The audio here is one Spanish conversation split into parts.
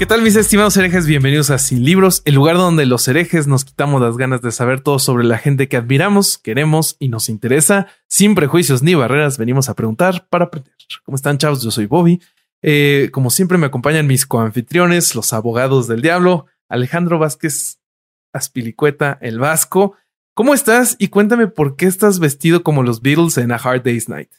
¿Qué tal mis estimados herejes? Bienvenidos a Sin Libros, el lugar donde los herejes nos quitamos las ganas de saber todo sobre la gente que admiramos, queremos y nos interesa. Sin prejuicios ni barreras, venimos a preguntar para aprender. ¿Cómo están chavos? Yo soy Bobby. Eh, como siempre me acompañan mis coanfitriones, los abogados del diablo, Alejandro Vázquez Aspilicueta, el Vasco. ¿Cómo estás? Y cuéntame por qué estás vestido como los Beatles en A Hard Day's Night.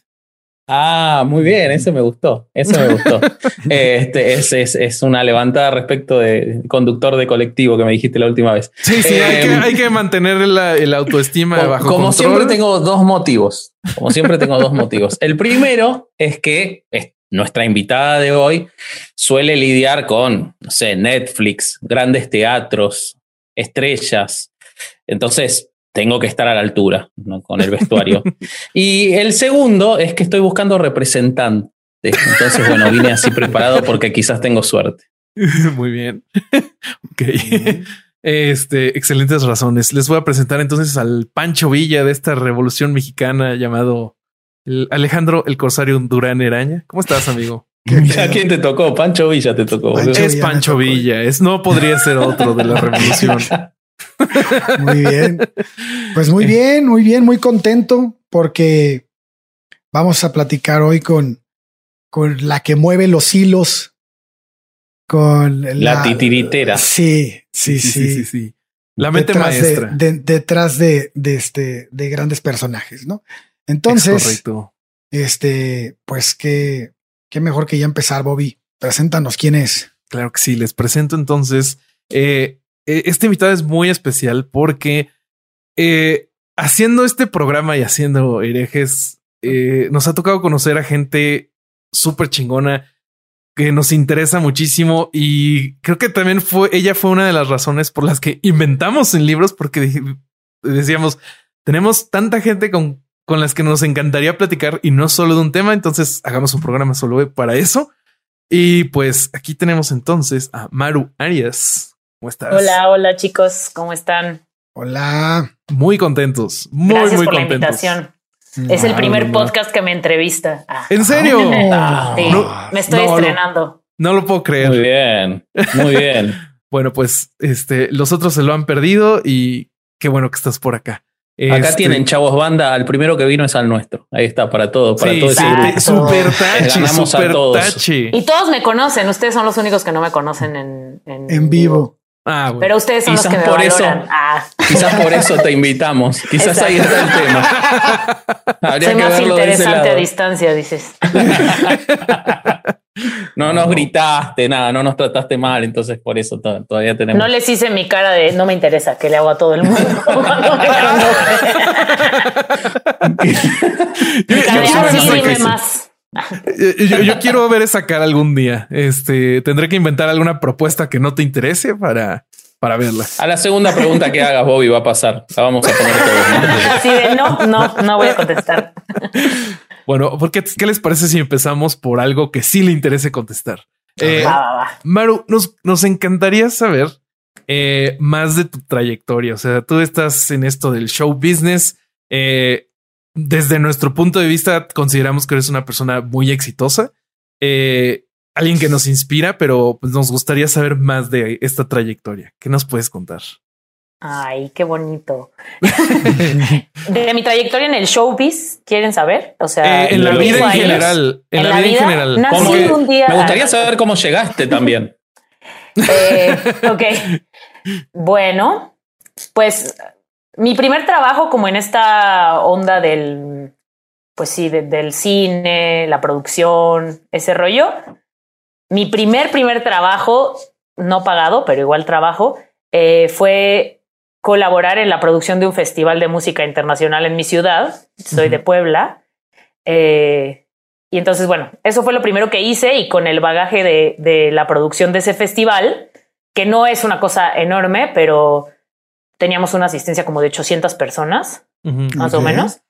Ah, muy bien, eso me gustó, eso me gustó. este es, es, es, una levantada respecto de conductor de colectivo que me dijiste la última vez. Sí, sí, eh, hay, que, hay, que, mantener la, el autoestima como, bajo Como control. siempre tengo dos motivos, como siempre tengo dos motivos. El primero es que es, nuestra invitada de hoy suele lidiar con, no sé, Netflix, grandes teatros, estrellas. Entonces, tengo que estar a la altura ¿no? con el vestuario. y el segundo es que estoy buscando representante. Entonces, bueno, vine así preparado porque quizás tengo suerte. Muy bien. ok. Este, excelentes razones. Les voy a presentar entonces al Pancho Villa de esta revolución mexicana llamado el Alejandro el Corsario Durán Eraña. ¿Cómo estás, amigo? ¿A quién te tocó? Pancho Villa te tocó. Pancho es Villa Pancho Villa. Es, no podría ser otro de la revolución. Muy bien. Pues muy bien, muy bien, muy contento porque vamos a platicar hoy con, con la que mueve los hilos. Con la, la titiritera. Sí, sí, sí. sí, sí, sí. La mente detrás maestra. De, de, detrás de, de, este, de grandes personajes, ¿no? Entonces, correcto. este, pues qué, qué mejor que ya empezar, Bobby. Preséntanos quién es. Claro que sí, les presento entonces. Eh, este invitado es muy especial porque eh, haciendo este programa y haciendo herejes, eh, nos ha tocado conocer a gente súper chingona que nos interesa muchísimo y creo que también fue, ella fue una de las razones por las que inventamos en libros porque decíamos, tenemos tanta gente con, con las que nos encantaría platicar y no solo de un tema, entonces hagamos un programa solo para eso. Y pues aquí tenemos entonces a Maru Arias. ¿Cómo estás? Hola, hola chicos, ¿cómo están? Hola. Muy contentos, muy, Gracias muy por contentos. la invitación. Es el primer no, podcast que me entrevista. Ah. ¿En serio? Sí, no, me estoy no, estrenando. No, lo puedo creer. Muy bien, muy bien. bueno, pues este, los otros se lo han perdido y qué bueno que estás por acá. Acá este... tienen chavos banda. Al primero que vino es al nuestro. Ahí está para todo, para sí, todo ese Super tachi, super todos. tachi. Y todos me conocen. Ustedes son los únicos que no me conocen en, en, en vivo. Ah, bueno. Pero ustedes son quizás los que por me eso, valoran. Ah. Quizás por eso te invitamos. Quizás Exacto. ahí está el tema. Habría Soy que más verlo interesante a distancia, dices. no nos gritaste, nada, no nos trataste mal, entonces por eso to todavía tenemos. No les hice mi cara de no me interesa que le hago a todo el mundo. de así, dime más. Yo, yo, quiero ver esa cara algún día. Este tendré que inventar alguna propuesta que no te interese para, para verla. A la segunda pregunta que hagas, Bobby, va a pasar. La vamos a poner todos. Así de no, no, no voy a contestar. Bueno, porque ¿qué les parece si empezamos por algo que sí le interese contestar? Eh, va, va, va. Maru, nos, nos encantaría saber eh, más de tu trayectoria. O sea, tú estás en esto del show business. Eh, desde nuestro punto de vista, consideramos que eres una persona muy exitosa, eh, alguien que nos inspira, pero pues, nos gustaría saber más de esta trayectoria. ¿Qué nos puedes contar? Ay, qué bonito. de mi trayectoria en el showbiz, ¿quieren saber? O sea, eh, en la vida en general. En, en, la, vida, en general. Nací que, un día. Me gustaría saber cómo llegaste también. Eh, ok. Bueno, pues mi primer trabajo como en esta onda del, pues sí, de, del cine, la producción, ese rollo. Mi primer, primer trabajo, no pagado, pero igual trabajo, eh, fue colaborar en la producción de un festival de música internacional en mi ciudad. Soy uh -huh. de Puebla. Eh, Y entonces, bueno, eso fue lo primero que hice y con el bagaje de, de la producción de ese festival, que no es una cosa enorme, pero teníamos una asistencia como de 800 personas, más o menos.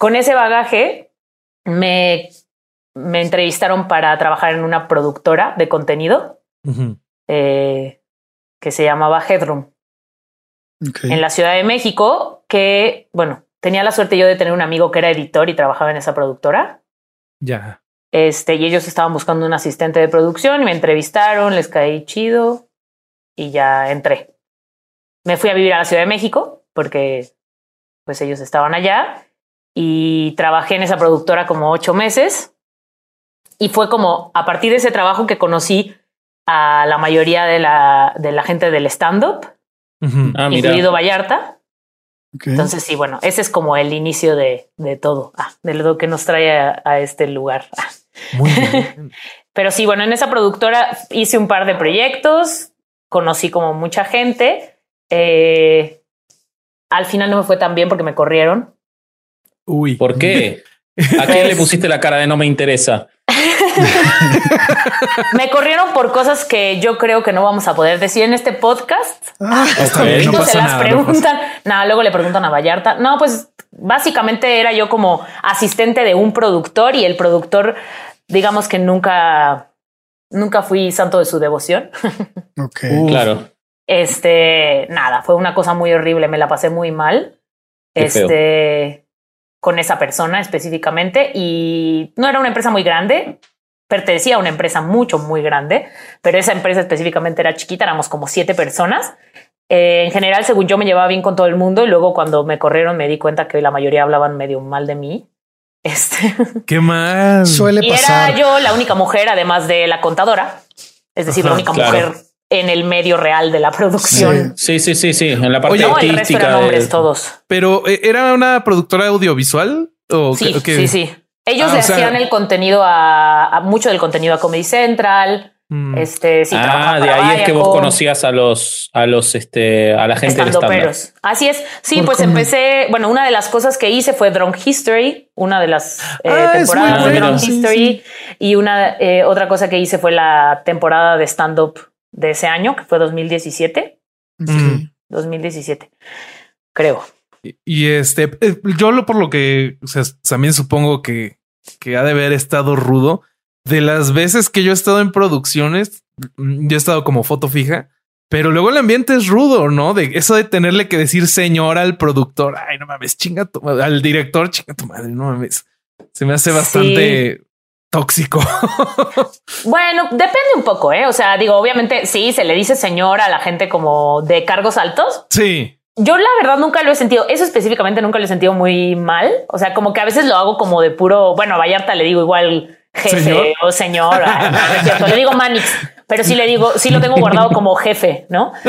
Con ese bagaje me, me entrevistaron para trabajar en una productora de contenido eh, que se llamaba Headroom en la Ciudad de México, que, bueno, tenía la suerte yo de tener un amigo que era editor y trabajaba en esa productora. Ya. Este, y ellos estaban buscando un asistente de producción y me entrevistaron, les caí chido y ya entré. Me fui a vivir a la Ciudad de México porque pues ellos estaban allá y trabajé en esa productora como ocho meses y fue como a partir de ese trabajo que conocí a la mayoría de la, de la gente del stand-up. Ah, mira. incluido Vallarta. Entonces sí, bueno, ese es como el inicio de, de todo, ah, de lo que nos trae a, a este lugar. Ah. Muy bien. Pero sí, bueno, en esa productora hice un par de proyectos, conocí como mucha gente. Eh, al final no me fue tan bien porque me corrieron. Uy. ¿Por qué? ¿A quién le pusiste la cara de no me interesa? Me corrieron por cosas que yo creo que no vamos a poder decir en este podcast. Ah, Está Ok. bien, no se las nada. no preguntan. Nada, luego le preguntan a Vallarta. No, pues básicamente era yo como asistente de un productor y el productor, digamos que nunca, nunca fui santo de su devoción. ok. Uf. Claro. Este, nada, fue una cosa muy horrible, me la pasé muy mal. Qué feo. este, con esa persona específicamente y no era una empresa muy grande, pertenecía a una empresa mucho, muy grande, pero esa empresa específicamente era chiquita, éramos como siete personas. Eh, en general, según yo, me llevaba bien con todo el mundo y luego cuando me corrieron me di cuenta que la mayoría hablaban medio mal de mí. Este, Qué mal. Suele y pasar. era yo la única mujer, además de la contadora, es decir, la única claro. mujer en el medio real de la producción. Sí, sí, sí, sí. En la parte Oye, No, el resto artística. de- todos. Pero eh, era una productora audiovisual o Sí, qué- sí, sí. Ellos Ah, le o sea- hacían el contenido a, a mucho del contenido a Comedy Central. Mm. Este, sí, ah, de ahí es que vos conocías a los, a los, este, a la gente del stand. Así es. Sí, pues cómo- empecé. Bueno, una de las cosas que hice fue Drunk History, una de las eh, Ah, temporadas de. Drunk Sí, History. Y una eh, otra cosa que hice fue la temporada de stand-up de ese año, que fue 2017. Ok. Mm. 2017, creo. Y- Y este, eh, yo lo por lo que, o sea, también supongo que, que ha de haber estado rudo. De las veces que yo he estado en producciones, mm, yo he estado como foto fija, pero luego el ambiente es rudo, ¿no? De eso de tenerle que decir señora al productor, ay, no mames, chinga tu madre", al director, chinga tu madre, no mames. Se me hace bastante tóxico. Bueno, depende un poco, ¿eh? O sea, digo, obviamente sí, se le dice señor a la gente como de cargos altos. sí. Yo la verdad nunca lo he sentido, eso específicamente nunca lo he sentido muy mal. O sea, como que a veces lo hago como de puro, bueno, a Vallarta le digo igual jefe ¿Señor? o señora, no, es cierto, le digo Manix, pero sí le digo, sí lo tengo guardado como jefe, ¿no?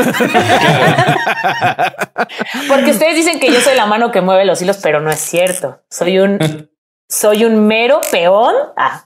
Porque ustedes dicen que yo soy la mano que mueve los hilos, pero no es cierto. Soy un soy un mero peón. Ah.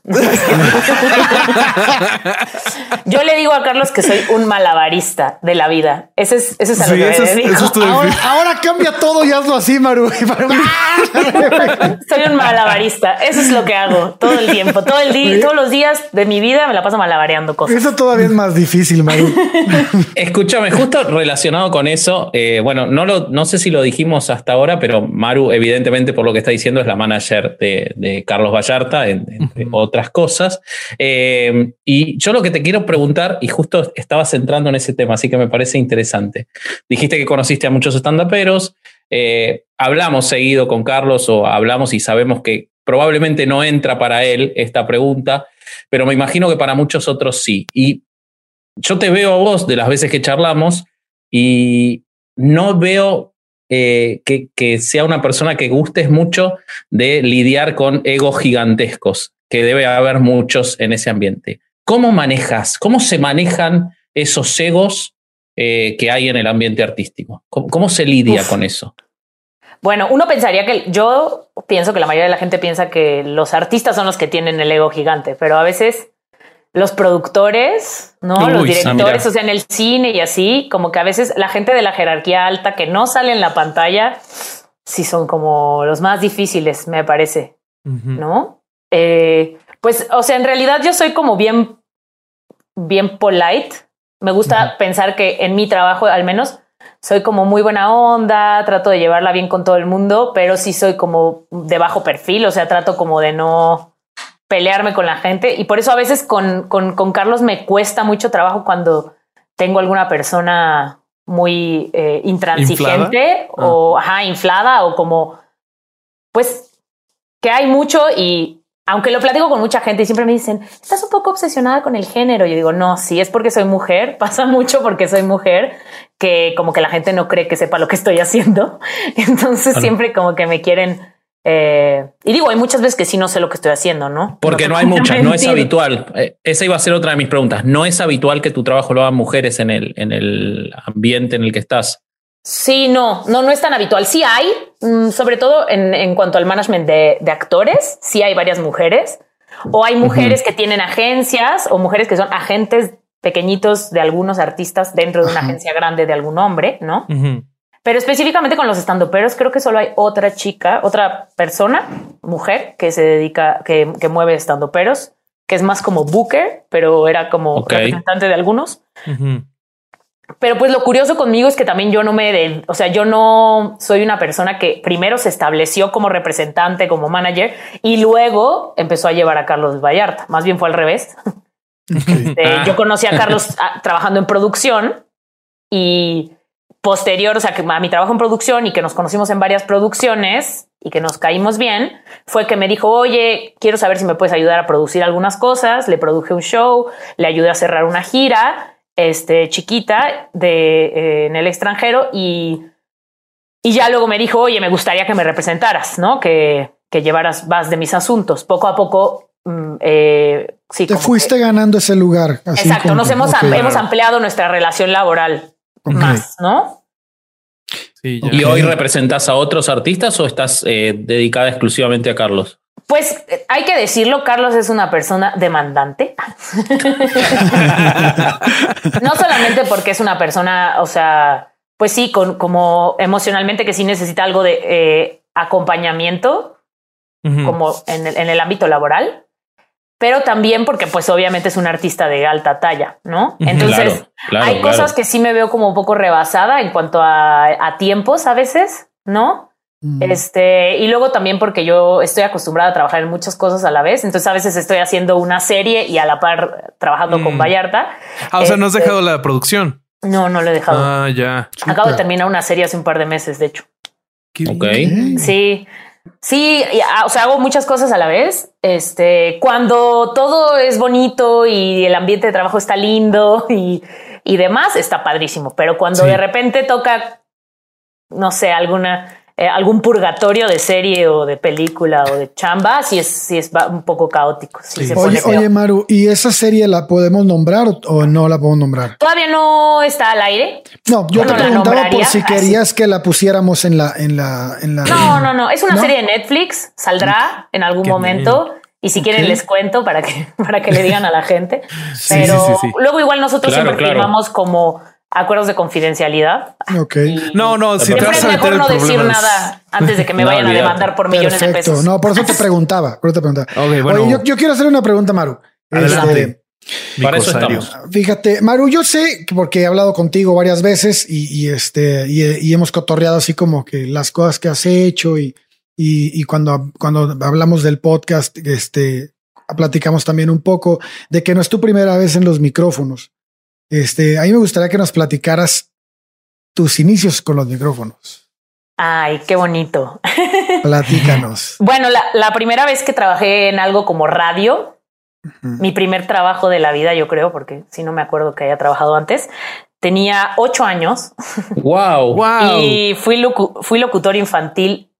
Yo le digo a Carlos que soy un malabarista de la vida. Ese es, ese es a lo Sí, que eso me es- dedico. eso es tu- Ahora, ahora cambia todo y hazlo así, Maru. Soy un malabarista. Eso es lo que hago todo el tiempo, todo el día, todos los días de mi vida me la paso malabareando cosas. Eso todavía es más difícil, Maru. Escúchame, justo relacionado con eso, eh, bueno, no, lo, no sé si lo dijimos hasta ahora, pero Maru, evidentemente, por lo que está diciendo, es la manager de, de Carlos Vallarta, en- entre otras cosas. Eh, y yo lo que te quiero preguntar, y justo estabas entrando en ese tema, así que me parece interesante. Dijiste que conociste a muchos estandaperos, eh, hablamos seguido con Carlos o hablamos y sabemos que probablemente no entra para él esta pregunta, pero me imagino que para muchos otros sí. Y yo te veo a vos de las veces que charlamos y no veo eh, que, que sea una persona que gustes mucho de lidiar con egos gigantescos, que debe haber muchos en ese ambiente. ¿Cómo manejas, cómo se manejan esos egos eh, que hay en el ambiente artístico? ¿Cómo, cómo se lidia Uf. con eso? Bueno, uno pensaría que yo pienso que la mayoría de la gente piensa que los artistas son los que tienen el ego gigante, pero a veces los productores, no Uy, los directores, o sea, en el cine y así, como que a veces la gente de la jerarquía alta que no sale en la pantalla, sí son como los más difíciles, me parece. ¿no? eh, pues, o sea, en realidad yo soy como bien, bien polite. Me gusta pensar que en mi trabajo, al menos, soy como muy buena onda, trato de llevarla bien con todo el mundo, pero sí soy como de bajo perfil, o sea, trato como de no pelearme con la gente y por eso a veces con, con, con Carlos me cuesta mucho trabajo cuando tengo alguna persona muy eh, intransigente o Ah. ajá, inflada o como, pues, que hay mucho y aunque lo platico con mucha gente y siempre me dicen, estás un poco obsesionada con el género. Yo digo, no, sí, es porque soy mujer, pasa mucho porque soy mujer, que como que la gente no cree que sepa lo que estoy haciendo. Entonces siempre como que me quieren... eh, y digo, hay muchas veces que sí no sé lo que estoy haciendo, ¿no? Porque te no hay muchas, no es habitual. Eh, esa iba a ser otra de mis preguntas. ¿No es habitual que tu trabajo lo hagan mujeres en el, en el ambiente en el que estás? Sí, no, no, no es tan habitual. Sí hay, mm, sobre todo en, en cuanto al management de, de actores, sí hay varias mujeres. O hay mujeres que tienen agencias o mujeres que son agentes pequeñitos de algunos artistas dentro de una Ajá. agencia grande de algún hombre, ¿no? Ujú. Pero específicamente con los estandoperos, creo que solo hay otra chica, otra persona, mujer, que se dedica, que, que mueve estandoperos, que es más como booker, pero era como representante de algunos. Pero pues lo curioso conmigo es que también yo no me, de- o sea, yo no soy una persona que primero se estableció como representante, como manager, y luego empezó a llevar a Carlos Vallarta. Más bien fue al revés. Este, Ah. Yo conocí a Carlos ah, trabajando en producción y posterior, o sea, que a mi trabajo en producción y que nos conocimos en varias producciones y que nos caímos bien, fue que me dijo, oye, quiero saber si me puedes ayudar a producir algunas cosas. Le produje un show, le ayudé a cerrar una gira, este, chiquita de, eh, en el extranjero y, y ya luego me dijo, oye, me gustaría que me representaras, ¿no? Que, que llevaras más de mis asuntos. Poco a poco, mm, eh, sí. Te fuiste que- ganando ese lugar. así Exacto, como nos hemos, am- hemos ampliado nuestra relación laboral más, ¿no? Sí, ya. ¿Y hoy representas a otros artistas o estás eh, dedicada exclusivamente a Carlos? Pues eh, hay que decirlo, Carlos es una persona demandante. no solamente porque es una persona, o sea, pues sí, con, como emocionalmente que sí necesita algo de eh, acompañamiento, como en el, en el ámbito laboral, pero también porque pues obviamente es un artista de alta talla, ¿no? Entonces, Claro, claro, hay claro. cosas que sí me veo como un poco rebasada en cuanto a, a tiempos a veces, ¿no? Mm. Este, y luego también porque yo estoy acostumbrada a trabajar en muchas cosas a la vez. Entonces, a veces estoy haciendo una serie y a la par trabajando Mm. con Vallarta. Ah, o sea, no has Este, dejado la producción. No, no lo he dejado. Ah, ya. Acabo de terminar una serie hace un par de meses, de hecho. Qué. Ok. Sí, sí, ah, o sea, hago muchas cosas a la vez. Este, cuando todo es bonito y el ambiente de trabajo está lindo y, y demás, está padrísimo. Pero cuando Sí. de repente toca, no sé, alguna, eh, algún purgatorio de serie o de película o de chamba, sí es, sí es va- un poco caótico. Sí Sí. se pone Oye, Maru, ¿y esa serie la podemos nombrar o, no la podemos nombrar? Todavía no está al aire. No, yo te preguntaba por si así. querías que la pusiéramos en la, en la, en la. No, no, no. Es una ¿No? serie de Netflix. Saldrá en algún Qué momento. Y si quieren les cuento para que, para que le digan a la gente. Sí, Pero sí, sí, sí. luego igual nosotros Claro, siempre claro. firmamos como acuerdos de confidencialidad. Ok. No, no, si te Siempre vas es a meter mejor no decir nada antes de que me No, vayan a demandar por millones de pesos. No, por eso te preguntaba. Por eso te preguntaba. Bueno. Oye, yo, yo quiero hacer una pregunta, Maru. Adelante. Este, Para eso estamos. Fíjate, Maru, yo sé que porque he hablado contigo varias veces y, y, este y, y hemos cotorreado así como que las cosas que has hecho y, y, y cuando, cuando hablamos del podcast, este platicamos también un poco de que no es tu primera vez en los micrófonos. Este, a mí me gustaría que nos platicaras tus inicios con los micrófonos. Ay, qué bonito. Platícanos. Bueno, la, la primera vez que trabajé en algo como radio, mi primer trabajo de la vida, yo creo, porque si no me acuerdo que haya trabajado antes, tenía ocho años Wow. Wow. y fui, locu- fui locutor infantil.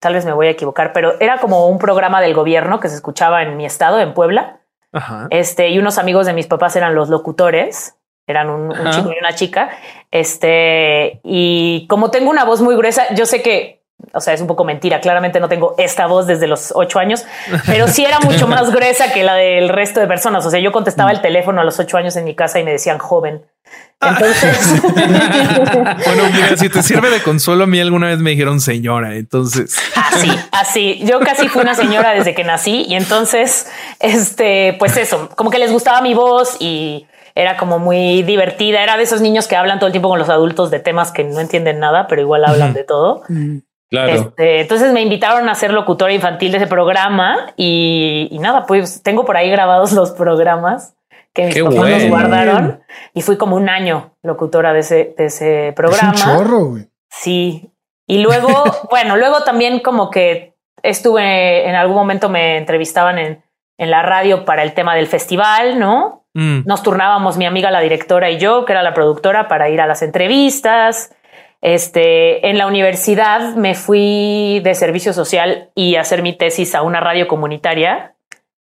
Tal vez me voy a equivocar, pero era como un programa del gobierno que se escuchaba en mi estado, en Puebla. Ajá. Este, y unos amigos de mis papás eran los locutores, eran un, chico y una chica. Este, y como tengo una voz muy gruesa, yo sé que o sea, es un poco mentira. Claramente no tengo esta voz desde los ocho años, pero sí era mucho más gruesa que la del resto de personas. O sea, yo contestaba el teléfono a los ocho años en mi casa y me decían joven. Entonces, Bueno, mira, si te sirve de consuelo, a mí alguna vez me dijeron señora, entonces. así, así. Yo casi fui una señora desde que nací y entonces, este, pues eso, como que les gustaba mi voz y era como muy divertida. Era de esos niños que hablan todo el tiempo con los adultos de temas que no entienden nada, pero igual hablan de todo. Claro. Este, entonces me invitaron a ser locutora infantil de ese programa y, y nada, pues tengo por ahí grabados los programas que mis Qué papás nos bueno. guardaron y fui como un año locutora de ese, de ese Es programa. un chorro, güey. Sí. Y luego, bueno, luego también como que estuve, en algún momento me entrevistaban en, en la radio para el tema del festival, ¿no? Mm. Nos turnábamos mi amiga, la directora y yo, que era la productora, para ir a las entrevistas. Este, en la universidad me fui de servicio social y hacer mi tesis a una radio comunitaria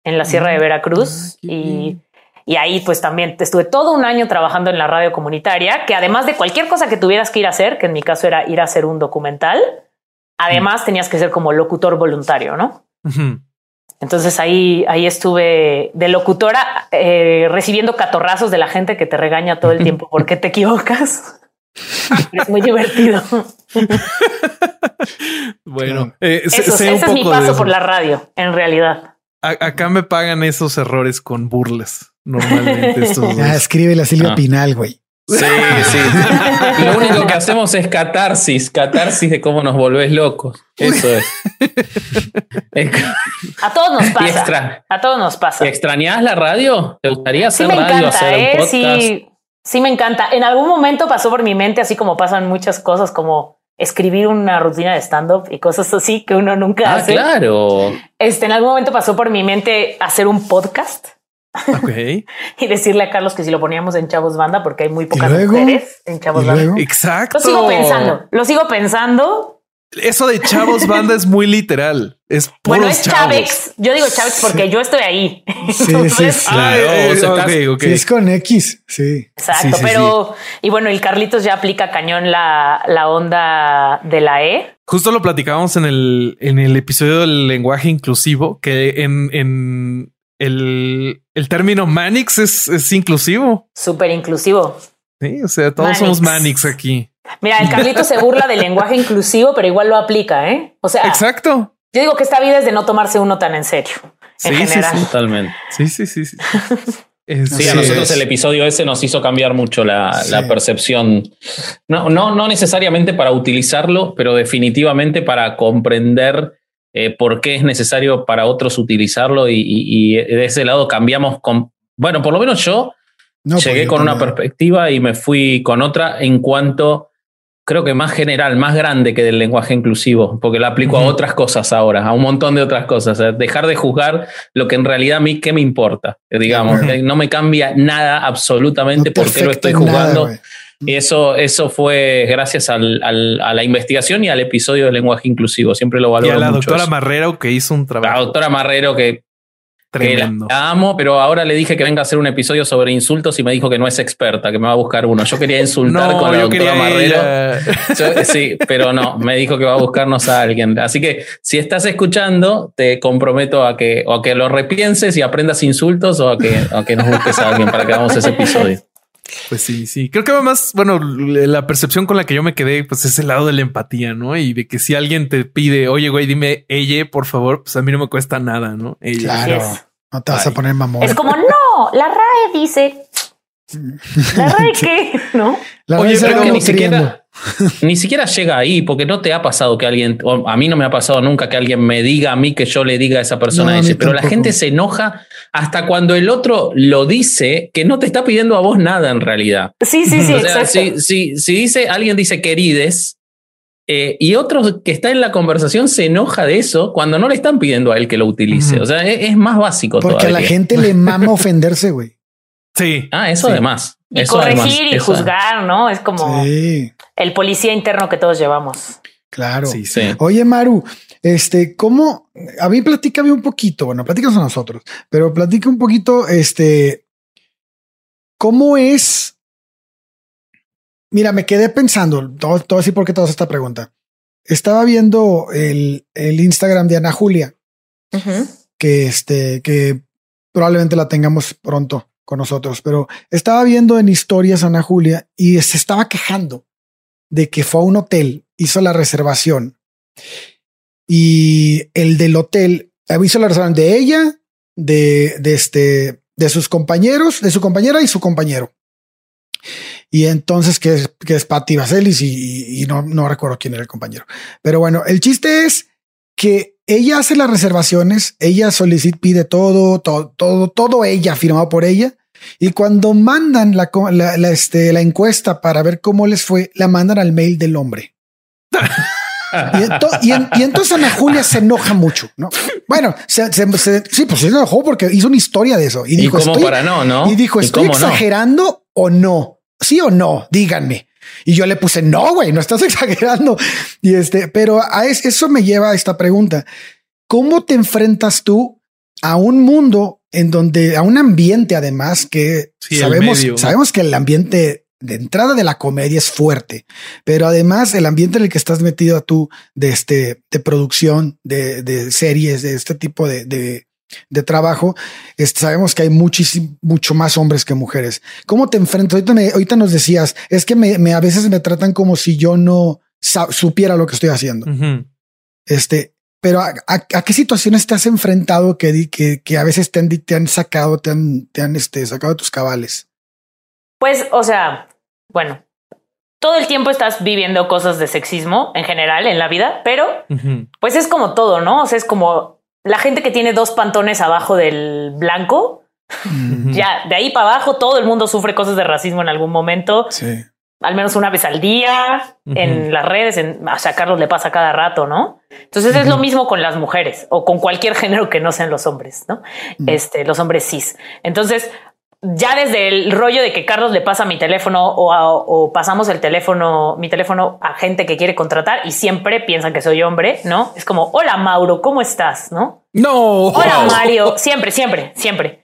en la Sierra de Veracruz. Ah, y, y ahí pues también estuve todo un año trabajando en la radio comunitaria, que además de cualquier cosa que tuvieras que ir a hacer, que en mi caso era ir a hacer un documental, además tenías que ser como locutor voluntario, ¿no? Entonces ahí, ahí estuve de locutora eh, recibiendo catorrazos de la gente que te regaña todo el tiempo porque te equivocas. Es muy divertido. Bueno, eh, sé- Eso, sé un ese es mi poco paso por la radio, en realidad. A- acá me pagan esos errores con burlas. Normalmente estos Ya dos. escribe a Silvia Ah. Pinal, güey. Sí, sí. Lo único que hacemos es catarsis, catarsis de cómo nos volvés locos. Eso es. A todos nos pasa. extra, A todos nos pasa. ¿y extrañas la radio? ¿Te gustaría Sí hacer me radio, encanta, hacer un ¿eh? podcast? Sí, sí me encanta. En algún momento pasó por mi mente, así como pasan muchas cosas, como escribir una rutina de stand-up y cosas así que uno nunca Ah, hace. claro. Este, en algún momento pasó por mi mente hacer un podcast y decirle a Carlos que si lo poníamos en Chavos Banda, porque hay muy pocas luego? mujeres en Chavos ¿Y Banda. Exacto. Lo sigo pensando, lo sigo pensando. Eso de chavos banda es muy literal. Es Bueno, es. Chavex. Yo digo Chavex porque yo estoy ahí. Sí, sí, Entonces, sí. Claro, o sea. Sí, es con X. Sí. Exacto, Sí, sí, pero y bueno, el Carlitos ya aplica cañón la, la onda de la E. Justo lo platicábamos en el, en el episodio del lenguaje inclusivo, que en, en el, el término Manix es, es inclusivo. Súper inclusivo. Sí, o sea, todos Manix. somos Manix aquí. Mira, el Carlitos se burla del lenguaje inclusivo, pero igual lo aplica, ¿eh? O sea, Exacto. Yo digo que esta vida es de no tomarse uno tan en serio. En Sí, sí, general. sí. Totalmente. Sí, sí, sí. Sí, a Así nosotros es. el episodio ese nos hizo cambiar mucho la, Sí. la percepción. No, no, no necesariamente para utilizarlo, pero definitivamente para comprender eh, por qué es necesario para otros utilizarlo y, y- y de ese lado cambiamos con, bueno, por lo menos yo No, llegué pues, con una perspectiva y me fui con otra en cuanto, creo que más general, más grande que del lenguaje inclusivo, porque la aplico a Ujú. otras cosas ahora, a un montón de otras cosas. Dejar de juzgar lo que en realidad a mí, ¿qué me importa? Digamos, Ujú. eh, no me cambia nada absolutamente No te por qué lo estoy nada, jugando. y eso, eso fue gracias al- al- a la investigación y al episodio de lenguaje inclusivo. Siempre lo y valoro a la mucho. doctora eso. Marrero que hizo un La trabajo doctora Marrero que que la, tremendo. la amo, pero ahora le dije que venga a hacer un episodio sobre insultos y me dijo que no es experta, que me va a buscar uno. Yo quería insultar con la doctora Marrero. Yo- sí, pero no, me dijo que va a buscarnos a alguien. Así que si estás escuchando, te comprometo a que, o a que lo repienses y aprendas insultos o a que, o a que nos busques a alguien para que hagamos ese episodio. Pues sí, sí. Creo que además, bueno, la percepción con la que yo me quedé, pues es el lado de la empatía, ¿no? Y de que si alguien te pide, oye, güey, dime ella, por favor, pues a mí no me cuesta nada, ¿no? Ella. Claro. No te vas a poner mamón. Es como, no, la RAE dice. ¿La RAE qué? ¿No? La Oye, verdad es pero algo que ni nutriendo. siquiera, ni siquiera llega ahí, porque no te ha pasado que alguien, o a mí no me ha pasado nunca que alguien me diga a mí que yo le diga a esa persona No, pero la gente se enoja hasta cuando el otro lo dice que no te está pidiendo a vos nada en realidad. Sí, sí, sí, o sea, si, si, si dice, alguien dice querides, eh, y otro que está en la conversación se enoja de eso cuando no le están pidiendo a él que lo utilice. O sea, es, es más básico Porque a la todavía. gente le mama ofenderse, güey. Sí. Ah, eso Sí. además. Y eso corregir además, y eso- juzgar, ¿no? Es como Sí, el policía interno que todos llevamos. claro. Sí, sí. Oye, Maru, este, ¿cómo? A mí platícame un poquito, bueno, platícanos a nosotros, pero platica un poquito, este, ¿cómo es? Mira, me quedé pensando, todo, todo así porque te hago esta pregunta. estaba viendo el, el Instagram de Ana Julia, que este, que probablemente la tengamos pronto con nosotros, pero estaba viendo en historias a Ana Julia y se estaba quejando de que fue a un hotel, hizo la reservación y el del hotel hizo la reservación de ella, de, este, de sus compañeros, de su compañera y su compañero. Y entonces que es, que es Patti Vaselis y, y, no, no recuerdo quién era el compañero. Pero bueno, el chiste es que ella hace las reservaciones, ella solicita, pide todo, todo, todo, todo ella firmado por ella. Y cuando mandan la, la, la, este, la encuesta para ver cómo les fue, la mandan al mail del hombre. Y, ento, y, en, y, entonces Ana Julia se enoja mucho, ¿no? Bueno, se, se, se, sí, pues se enojó porque hizo una historia de eso y dijo, ¿Y estoy, para no, no? Y dijo, ¿estoy exagerando no? o no? ¿Sí o no? Díganme. Y yo le puse, no, güey, no estás exagerando. Y este, pero a es, eso me lleva a esta pregunta. ¿Cómo te enfrentas tú a un mundo en donde, a un ambiente además que sí, sabemos, sabemos que el ambiente de entrada de la comedia es fuerte, pero además el ambiente en el que estás metido tú de este, de producción, de, de series, de este tipo de, de, de trabajo, este, sabemos que hay muchísimo, mucho más hombres que mujeres. ¿Cómo te enfrentas? Ahorita, me, ahorita nos decías, es que me, me, a veces me tratan como si yo no supiera lo que estoy haciendo. Uh -huh. Este, pero a, a, a, qué situaciones te has enfrentado que, que, que a veces te han, te han sacado, te han, te han este, sacado de tus cabales? Pues, o sea, bueno, todo el tiempo estás viviendo cosas de sexismo en general en la vida, pero uh -huh. pues es como todo, ¿no? O sea, es como la gente que tiene dos pantones abajo del blanco. Uh -huh. Ya, de ahí para abajo todo el mundo sufre cosas de racismo en algún momento. Sí. Al menos una vez al día, uh -huh. en las redes, en, o sea, a Carlos le pasa cada rato, ¿no? Entonces es lo mismo con las mujeres o con cualquier género que no sean los hombres, ¿no? Este, los hombres cis. Entonces, ya desde el rollo de que Carlos le pasa mi teléfono o, a, o, pasamos el teléfono, mi teléfono a gente que quiere contratar y siempre piensan que soy hombre, ¿no? Es como, hola Mauro, ¿cómo estás? ¿No? No. Hola Mario, siempre, siempre, siempre.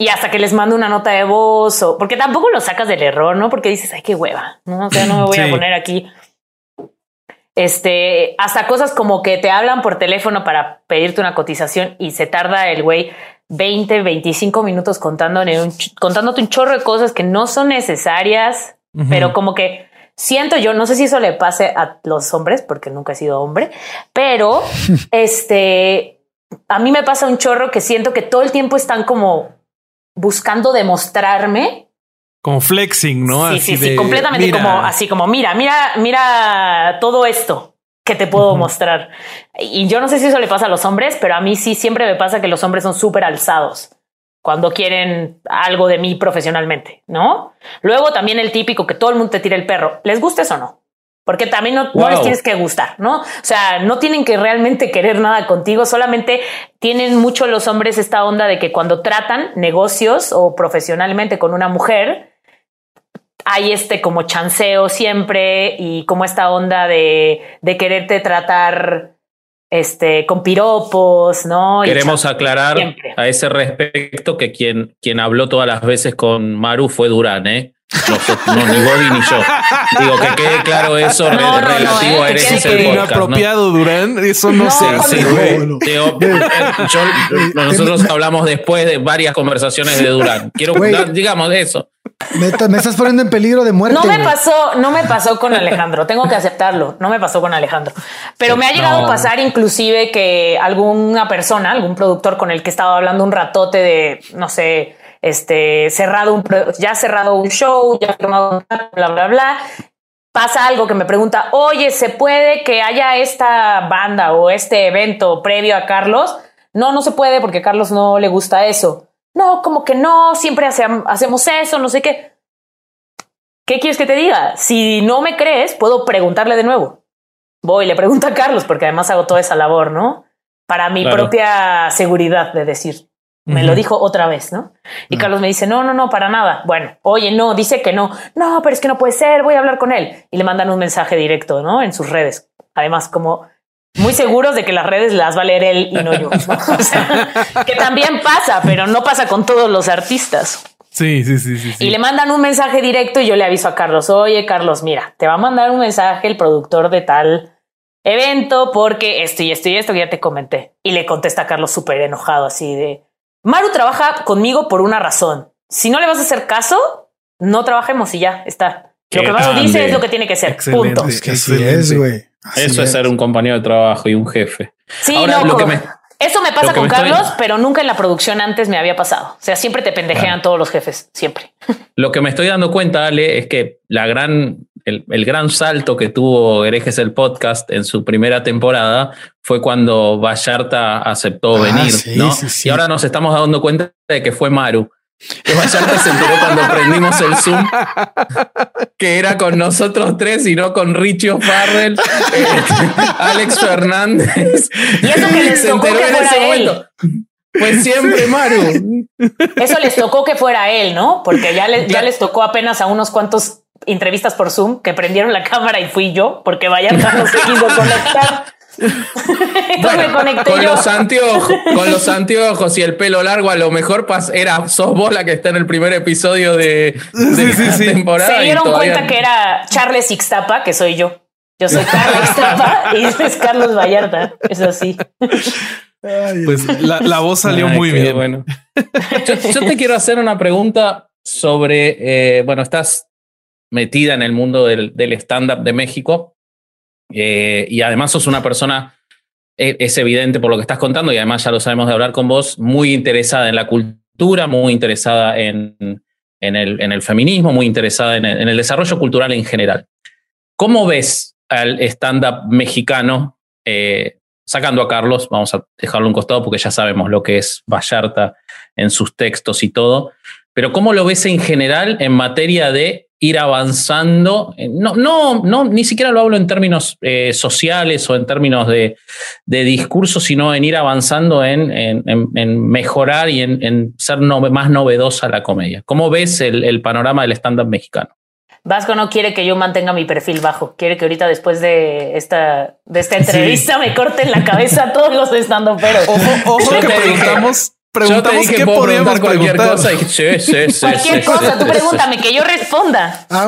Y hasta que les mando una nota de voz o porque tampoco lo sacas del error, ¿no? Porque dices, ay, qué hueva, ¿no? O sea, no me voy sí. a poner aquí. Este, hasta cosas como que te hablan por teléfono para pedirte una cotización y se tarda el güey 20, 25 minutos contándole un, contándote un chorro de cosas que no son necesarias, uh -huh. pero como que siento yo, no sé si eso le pase a los hombres, porque nunca he sido hombre, pero este, a mí me pasa un chorro que siento que todo el tiempo están como buscando demostrarme. Como flexing, ¿no? Sí, así sí, sí, completamente mira. como así como mira, mira, mira todo esto que te puedo uh -huh. mostrar. Y yo no sé si eso le pasa a los hombres, pero a mí sí siempre me pasa que los hombres son súper alzados cuando quieren algo de mí profesionalmente, ¿no? Luego también el típico que todo el mundo te tira el perro. ¿Les gusta eso o no? Porque también no, wow. no, les tienes que gustar, ¿no? O sea, no tienen que realmente querer nada contigo, solamente tienen mucho los hombres esta onda de que cuando tratan negocios o profesionalmente con una mujer, hay este como chanceo siempre y como esta onda de, de quererte tratar este, con piropos, ¿no? Queremos aclarar siempre. a ese respecto que quien, quien habló todas las veces con Maru fue Durán, ¿eh? No, no, ni Bobby ni yo. Digo, que quede claro eso no, no, relativo no, eh, a Eres es el inapropiado, Durán. Eso no, sé. Sí, digo, yo, nosotros hablamos después de varias conversaciones de Durán. Quiero, digamos, de eso. Me, me, estás poniendo en peligro de muerte. No me pasó, no me pasó con Alejandro. Tengo que aceptarlo. No me pasó con Alejandro. Pero me ha llegado no. a pasar inclusive que alguna persona, algún productor con el que estaba hablando un ratote de, no sé, este cerrado un, ya cerrado un show, ya firmado un bla bla bla. Pasa algo que me pregunta, oye, ¿se puede que haya esta banda o este evento previo a Carlos? No, no se puede porque a Carlos no le gusta eso no, como que no, siempre hace, hacemos eso, no sé qué. ¿Qué quieres que te diga? Si no me crees, puedo preguntarle de nuevo. Voy, le pregunto a Carlos, porque además hago toda esa labor, ¿no? Para mi claro. propia seguridad de decir, me uh -huh. lo dijo otra vez, ¿no? Y uh -huh. Carlos me dice, no, no, no, para nada. Bueno, oye, no, dice que no. No, pero es que no puede ser, voy a hablar con él. Y le mandan un mensaje directo, ¿no? En sus redes. Además, como muy seguros de que las redes las va a leer él y no yo. ¿no? O sea, que también pasa, pero no pasa con todos los artistas. Sí, sí, sí, sí, sí. Y le mandan un mensaje directo y yo le aviso a Carlos, oye, Carlos, mira, te va a mandar un mensaje el productor de tal evento porque esto y esto y esto que ya te comenté. Y le contesta a Carlos súper enojado, así de Maru trabaja conmigo por una razón. Si no le vas a hacer caso, no trabajemos y ya está. Lo que Maru dice es lo que tiene que ser. Punto. Es que así es, güey. Eso es. ser un compañero de trabajo y un jefe. Sí, no, lo que me, eso me pasa con Carlos, pero nunca en la producción antes me había pasado. O sea, siempre te pendejean todos los jefes, siempre. Lo que me estoy dando cuenta, Ale, es que la gran, el, gran salto que tuvo Herejes el podcast en su primera temporada fue cuando Vallarta aceptó ah, venir, ¿no? Y ahora nos estamos dando cuenta de que fue Maru. Que Vallarta se enteró cuando prendimos el Zoom que era con nosotros tres y no con Richie Farrell, eh, Alex Fernández. Y eso que les tocó que fuera él. Pues siempre Maru. Eso les tocó que fuera él, ¿no? Porque ya, ya les tocó apenas a unos cuantos entrevistas por Zoom que prendieron la cámara y fui yo porque Vallarta no se quiso conectar. con los anteojos, con los anteojos y el pelo largo, a lo mejor era sos vos la que está en el primer episodio de, de temporada. Se dieron cuenta que era Charles Ixtapa, que soy yo. Yo soy Carlos Ixtapa y es Carlos Vallarta. Es así. Pues la, voz salió muy bien. Bueno. Yo, te quiero hacer una pregunta sobre, eh, bueno, estás metida en el mundo del, del stand-up de México. Eh, y además sos una persona, eh, es evidente por lo que estás contando, y además ya lo sabemos de hablar con vos, muy interesada en la cultura, muy interesada en, en, el, en el, feminismo, muy interesada en el, desarrollo cultural en general. ¿Cómo ves al stand-up mexicano? Eh, sacando a Carlos, vamos a dejarlo un costado porque ya sabemos lo que es Vallarta en sus textos y todo, pero ¿cómo lo ves en general en materia de ir avanzando. Eh, no, no, no, ni siquiera lo hablo en términos eh, sociales o en términos de, de, discurso, sino en ir avanzando en, en, mejorar y en, ser más novedosa la comedia. ¿Cómo ves el, panorama del stand-up mexicano? Vasco no quiere que yo mantenga mi perfil bajo. Quiere que ahorita, después de esta, de esta entrevista, me corten la cabeza todos los stand-up. Pero ojo, ojo que preguntamos preguntamos qué podríamos cualquier preguntar. cosa. Y, sí, sí, sí, cualquier cosa, tú pregúntame que yo responda. Ah,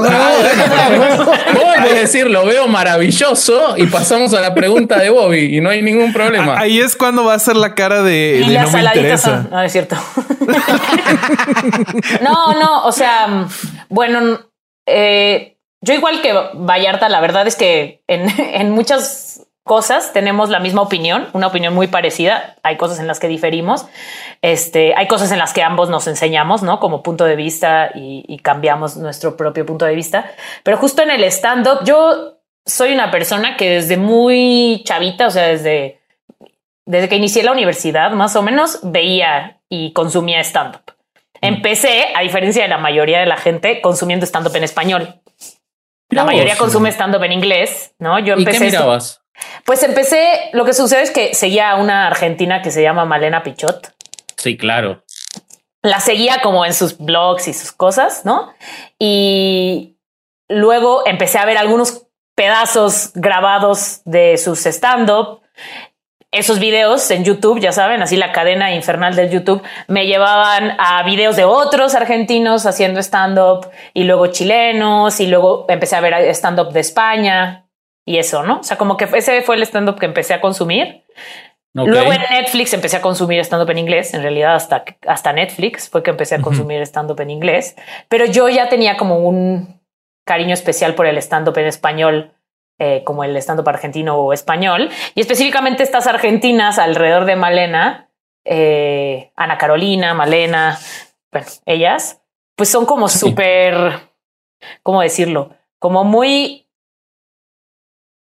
Voy a decir, lo veo maravilloso y pasamos a la pregunta de Bobby y no hay ningún problema. Ahí es cuando va a ser la cara de, y de las no me interesa. No, es cierto. no, no, o sea, bueno, eh, yo igual que Vallarta, la verdad es que en, en muchas cosas tenemos la misma opinión, una opinión muy parecida. Hay cosas en las que diferimos. Este, hay cosas en las que ambos nos enseñamos, ¿no? Como punto de vista y, cambiamos nuestro propio punto de vista. Pero justo en el stand-up, yo soy una persona que desde muy chavita, o sea, desde, desde que inicié la universidad, más o menos, veía y consumía stand-up. Mm. Empecé, a diferencia de la mayoría de la gente, consumiendo stand-up en español. La mayoría consume stand-up en inglés, ¿no? Yo empecé. ¿Y qué mirabas? Pues empecé, lo que sucede es que seguía a una argentina que se llama Malena Pichot. Sí, claro. La seguía como en sus blogs y sus cosas, ¿no? Y luego empecé a ver algunos pedazos grabados de sus stand-up. Esos videos en YouTube, ya saben, así la cadena infernal del YouTube, me llevaban a videos de otros argentinos haciendo stand-up y luego chilenos y luego empecé a ver stand-up de España y eso, ¿no? O sea, como que ese fue el stand-up que empecé a consumir. Luego en Netflix empecé a consumir stand-up en inglés. En realidad, hasta, hasta Netflix fue que empecé a consumir stand-up en inglés. Pero yo ya tenía como un cariño especial por el stand-up en español, eh, como el stand-up argentino o español. Y específicamente estas argentinas alrededor de Malena, eh, Ana Carolina, Malena, bueno, ellas, pues son como súper, ¿cómo decirlo? Como muy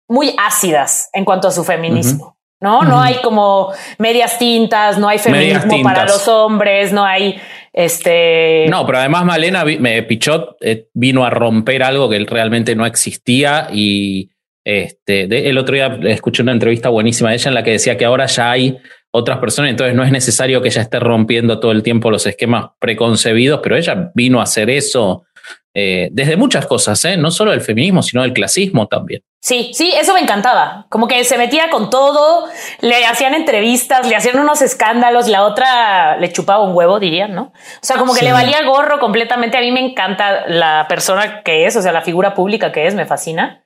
muy ácidas en cuanto a su feminismo. ¿no? No hay como medias tintas, no hay feminismo para los hombres, no hay este. No, pero además Malena me Pichot eh, vino a romper algo que realmente no existía y este, el otro día escuché una entrevista buenísima de ella en la que decía que ahora ya hay otras personas, entonces no es necesario que ella esté rompiendo todo el tiempo los esquemas preconcebidos, pero ella vino a hacer eso eh, desde muchas cosas, ¿eh? no solo el feminismo, sino el clasismo también. Sí, sí, eso me encantaba. Como que se metía con todo, le hacían entrevistas, le hacían unos escándalos, la otra le chupaba un huevo, dirían, ¿no? O sea, como que le valía gorro completamente. A mí me encanta la persona que es, o sea, la figura pública que es, me fascina.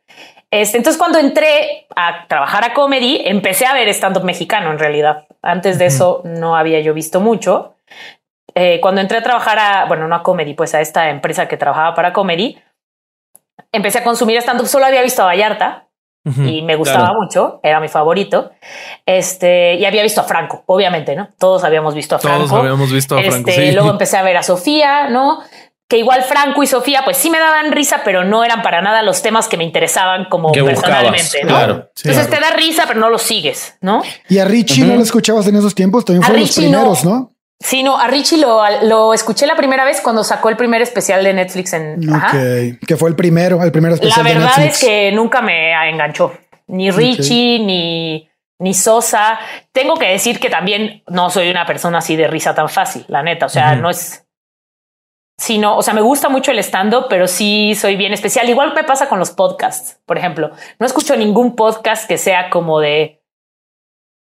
Este, entonces, cuando entré a trabajar a comedy, empecé a ver stand-up mexicano en realidad. Antes de eso no había yo visto mucho. Eh, cuando entré a trabajar a, bueno, no a comedy, pues a esta empresa que trabajaba para comedy, empecé a consumir stand-up. Solo había visto a Vallarta y me gustaba Claro. mucho, era mi favorito. Este, y había visto a Franco, obviamente, ¿no? Todos habíamos visto a Franco. Todos habíamos visto a Franco. Este, sí. Luego empecé a ver a Sofía, ¿no? Que igual Franco y Sofía, pues sí me daban risa, pero no eran para nada los temas que me interesaban como Que buscabas, personalmente, ¿no? claro. Sí. Entonces te da risa, pero no lo sigues, ¿no? Y a Richie no lo escuchabas en esos tiempos, también A fueron los no. primeros, ¿no? Sí, no, a Richie lo, lo escuché la primera vez cuando sacó el primer especial de Netflix en. Ajá. Que fue el primero, el primer La especial de verdad Netflix. es que nunca me enganchó. Ni Richie, ni, ni Sosa. Tengo que decir que también no soy una persona así de risa tan fácil, la neta. O sea, no es. Sino, o sea, me gusta mucho el stand-up, pero sí soy bien especial. Igual me pasa con los podcasts, por ejemplo. No escucho ningún podcast que sea como de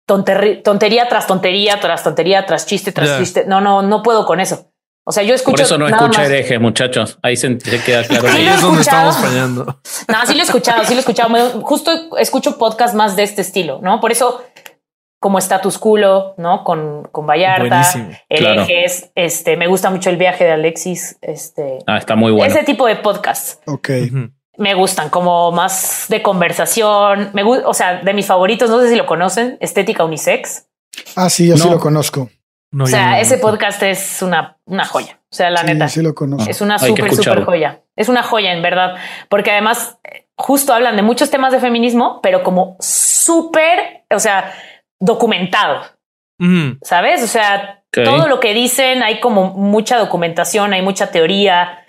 tonterri- tontería tras tontería, tras tontería, tras chiste, tras chiste. No, no, no puedo con eso. O sea, yo escucho. Por eso no escucha herejes, muchachos. Ahí se, se queda claro. Sí, Ahí lo he es donde escuchado. estamos fallando. No, sí lo he escuchado, sí lo he escuchado. Justo escucho podcast más de este estilo, ¿no? Por eso, como Status Culo, ¿no? Con, con Vallarta, Buenísimo. Herejes, este, me gusta mucho el viaje de Alexis, este, Ah, está muy bueno. ese tipo de podcasts Ok. Me gustan, como más de conversación, me gu- o sea, de mis favoritos, no sé si lo conocen, Estética Unisex. Ah, sí, yo sí lo conozco. No, o sea, no- ese podcast es una, una joya. O sea, la sí, neta. sí lo conozco. Es una que súper, súper joya. Es una joya, en verdad. Porque además, justo hablan de muchos temas de feminismo, pero como súper, o sea, documentado. ¿sabes? O sea, todo lo que dicen, hay como mucha documentación, hay mucha teoría.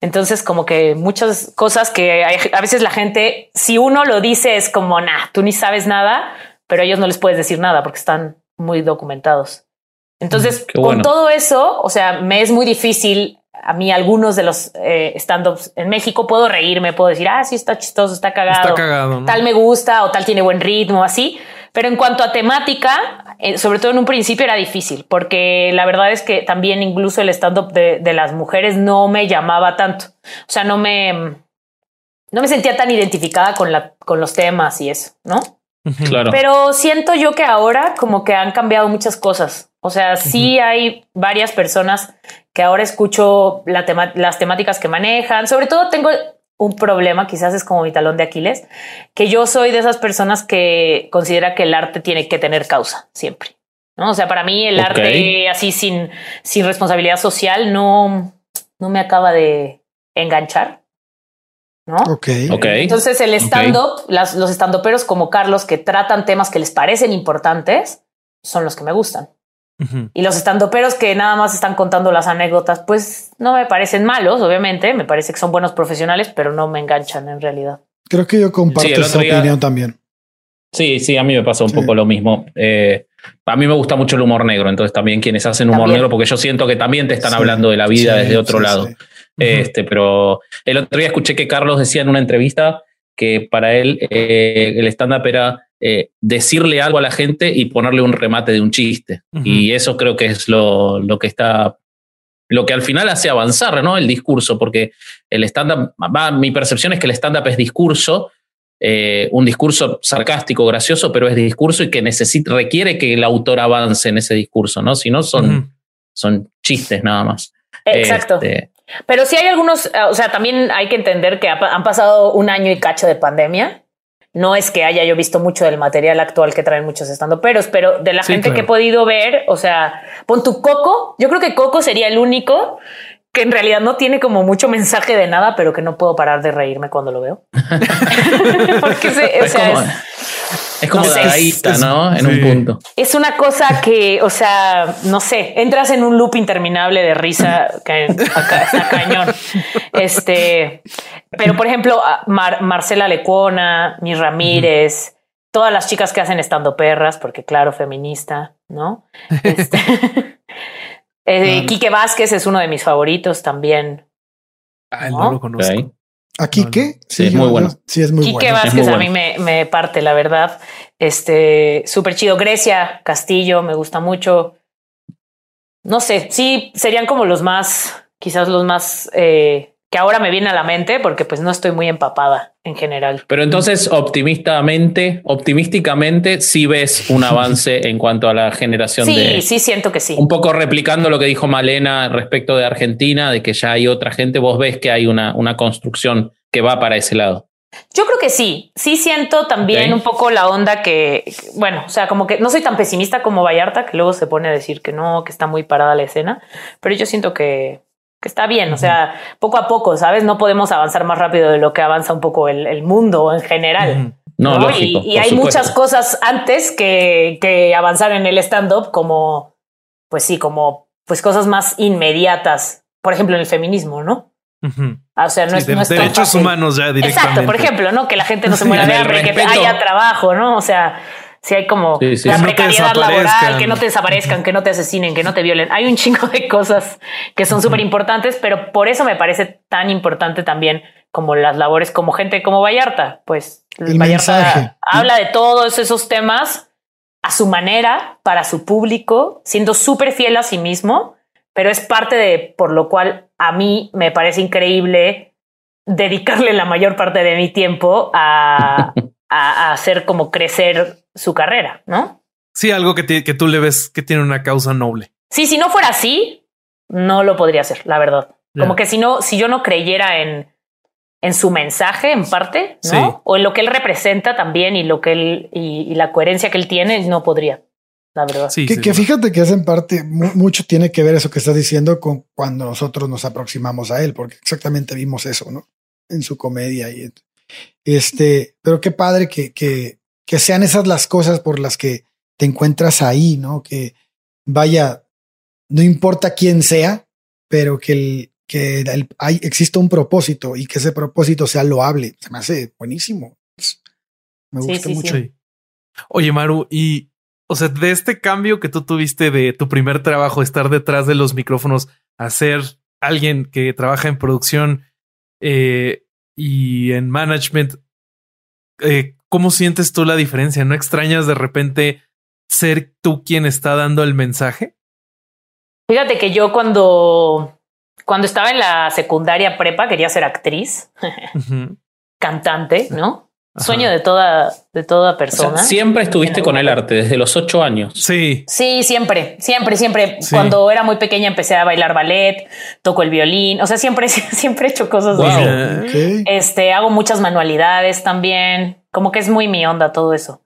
Entonces, como que muchas cosas que hay- a veces la gente, si uno lo dice, es como, nah, tú ni sabes nada, pero a ellos no les puedes decir nada porque están muy documentados. Entonces, con todo eso, o sea, me es muy difícil a mí algunos de los eh, stand-ups en México puedo reírme, puedo decir, ah, sí, está chistoso, está cagado, Está cagado. ¿no? tal me gusta o tal tiene buen ritmo, así. Pero en cuanto a temática, eh, sobre todo en un principio era difícil, porque la verdad es que también incluso el stand-up de, de las mujeres no me llamaba tanto. O sea, no me, no me sentía tan identificada con, la, con los temas y eso, ¿no? Claro. Pero siento yo que ahora como que han cambiado muchas cosas. O sea, sí hay varias personas que ahora escucho la tema- las temáticas que manejan. Sobre todo tengo un problema, quizás es como mi talón de Aquiles, que yo soy de esas personas que considera que el arte tiene que tener causa siempre. ¿no? O sea, para mí el arte así sin, sin responsabilidad social no, no me acaba de enganchar. ¿No? Ok. Ok. Entonces el stand-up, las- los stand-uperos como Carlos que tratan temas que les parecen importantes, son los que me gustan. Y los stand-uperos que nada más están contando las anécdotas, pues no me parecen malos, obviamente, me parece que son buenos profesionales, pero no me enganchan en realidad. Creo que yo comparto Sí, esa día- opinión también. Sí, sí, a mí me pasa un Sí. poco lo mismo. Eh, a mí me gusta mucho el humor negro, entonces también quienes hacen humor También. negro, porque yo siento que también te están Sí, hablando de la vida sí, desde otro sí, lado. sí. Este, pero el otro día escuché que Carlos decía en una entrevista que para él eh, el stand-up era eh, decirle algo a la gente y ponerle un remate de un chiste. Y eso creo que es lo, lo que está, lo que al final hace avanzar, ¿no? El discurso, porque el stand-up, mi percepción es que el stand-up es discurso, eh, un discurso sarcástico, gracioso, pero es discurso y que necesita, requiere que el autor avance en ese discurso, ¿no? Si no, son, son chistes nada más. Exacto. Este, Pero sí hay algunos, eh, o sea, también hay que entender que han pasado un año y cacho de pandemia. No es que haya yo visto mucho del material actual que traen muchos estandoperos, pero de la Sí, gente que he podido ver, o sea, pon tu Coco, yo creo que Coco sería el único que en realidad no tiene como mucho mensaje de nada, pero que no puedo parar de reírme cuando lo veo. Porque se- o es sea, como, es- es como no sé, dadaísta, es- ¿no? En sí. un punto. es una cosa que, o sea, no sé, entras en un loop interminable de risa que acá está cañón. Este, pero por ejemplo, Mar- Marcela Lecuona, Mi Ramírez, todas las chicas que hacen estando perras, porque claro, feminista, ¿no? Este, eh. Quique Vázquez es uno de mis favoritos también. Ay, ¿No? no lo conozco. Ok. ¿Aquí No, qué? Sí, es yo- muy bueno. yo- Sí, es muy Quique bueno. Vázquez muy a bueno. mí me, me parte, la verdad. Este, súper chido. Grecia Castillo, me gusta mucho. No sé, sí, serían como los más, quizás los más eh, que ahora me viene a la mente porque pues no estoy muy empapada en general. Pero entonces, optimistamente, optimísticamente, sí ves un avance en cuanto a la generación sí, de. Sí, siento que sí. Un poco replicando lo que dijo Malena respecto de Argentina, de que ya hay otra gente, vos ves que hay una, una construcción que va para ese lado. Yo creo que sí, sí siento también un poco la onda que, bueno, o sea, como que no soy tan pesimista como Vallarta, que luego se pone a decir que no, que está muy parada la escena, pero yo siento que, que está bien, o sea, poco a poco, ¿sabes? No podemos avanzar más rápido de lo que avanza un poco el, el mundo en general. No, ¿no? Lógico, y, y hay supuesto. muchas cosas antes que, que avanzar en el stand-up, como, pues sí, como, pues cosas más inmediatas, por ejemplo, en el feminismo, ¿no? Uh -huh. O sea, no sí, es, de, no es tan derechos fácil. humanos ya directamente. Exacto, por ejemplo, ¿no? Que la gente no se muera de hambre, que haya trabajo, ¿no? O sea, si hay como Sí, sí. la Que no te precariedad laboral, desaparezcan. que no te desaparezcan, que no te asesinen, que no te violen. Hay un chingo de cosas que son súper importantes, pero por eso me parece tan importante también como las labores como gente como Vallarta. Pues El Vallarta mensaje. habla de todos esos temas a su manera, para su público, siendo súper fiel a sí mismo, pero es parte de por lo cual a mí me parece increíble dedicarle la mayor parte de mi tiempo a, a, a hacer como crecer su carrera, ¿no? Sí, algo que, que tú le ves que tiene una causa noble. Sí, si no fuera así, no lo podría hacer, la verdad. Como que si no, si yo no creyera en, en su mensaje, en parte, ¿no? Sí. O en lo que él representa también y lo que él y, y la coherencia que él tiene, no podría, la verdad. Sí, Que, sí, que sí. fíjate que es en parte mu- mucho tiene que ver eso que estás diciendo con cuando nosotros nos aproximamos a él, porque exactamente vimos eso, ¿no? En su comedia y en- este, pero qué padre que, que, que sean esas las cosas por las que te encuentras ahí, ¿no? Que vaya, no importa quién sea, pero que el, que el- hay, exista un propósito y que ese propósito sea loable. Se me hace buenísimo. Me Sí, gusta sí, mucho. Sí. Oye, Maru, y o sea, de este cambio que tú tuviste de tu primer trabajo, estar detrás de los micrófonos, a ser alguien que trabaja en producción eh, y en management, eh, ¿cómo sientes tú la diferencia? ¿No extrañas de repente ser tú quien está dando el mensaje? Fíjate que yo cuando, cuando estaba en la secundaria prepa quería ser actriz, cantante, ¿no? Ajá. Sueño de toda, de toda O sea, persona. siempre estuviste con el arte desde los ocho años. Sí, Sí, siempre, siempre, siempre. Sí. Cuando era muy pequeña empecé a bailar ballet, toco el violín, o sea, siempre, siempre he hecho cosas Wow. Ok. Este, hago muchas manualidades también, como que es muy mi onda todo eso.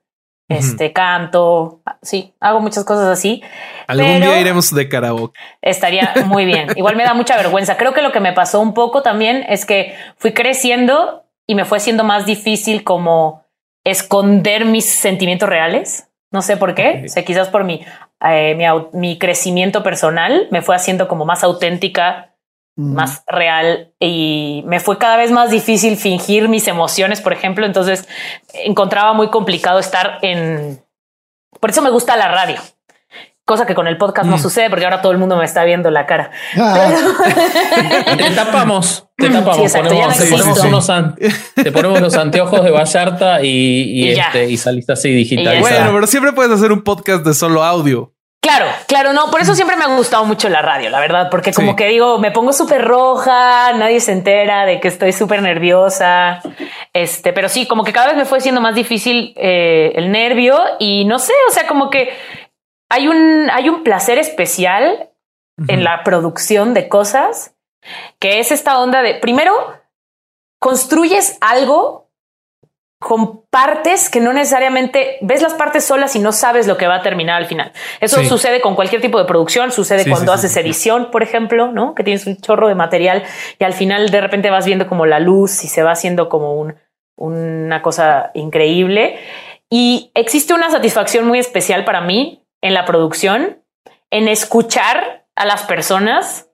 Este, canto, sí, hago muchas cosas así. Algún día iremos de karaoke. Estaría muy bien. Igual me da mucha vergüenza. Creo que lo que me pasó un poco también es que fui creciendo y me fue siendo más difícil como esconder mis sentimientos reales. No sé por qué. Ok. O sea, quizás por mi, eh, mi crecimiento personal me fue haciendo como más auténtica, Mm. más real y me fue cada vez más difícil fingir mis emociones, por ejemplo. Entonces encontraba muy complicado estar en... Por eso me gusta la radio. Cosa que con el podcast no Mm. sucede porque ahora todo el mundo me está viendo la cara. Ah, Te tapamos, te tapamos. Sí, exacto, ponemos, te, ponemos unos an- te ponemos los anteojos de Vallarta y, y, este, y saliste así está. Bueno, pero siempre puedes hacer un podcast de solo audio. Claro, claro, no, por eso siempre me ha gustado mucho la radio, la verdad, porque como Sí. que digo, me pongo súper roja, nadie se entera de que estoy súper nerviosa, este, pero sí, como que cada vez me fue siendo más difícil eh, el nervio y no sé, o sea, como que hay un, hay un placer especial en la producción de cosas, que es esta onda de, primero, construyes algo con partes que no necesariamente ves las partes solas y no sabes lo que va a terminar al final. Eso Sí. sucede con cualquier tipo de producción, sucede Sí, cuando sí, haces edición, por ejemplo, ¿no? Que tienes un chorro de material y al final de repente vas viendo como la luz y se va haciendo como un, una cosa increíble. Y existe una satisfacción muy especial para mí en la producción, en escuchar a las personas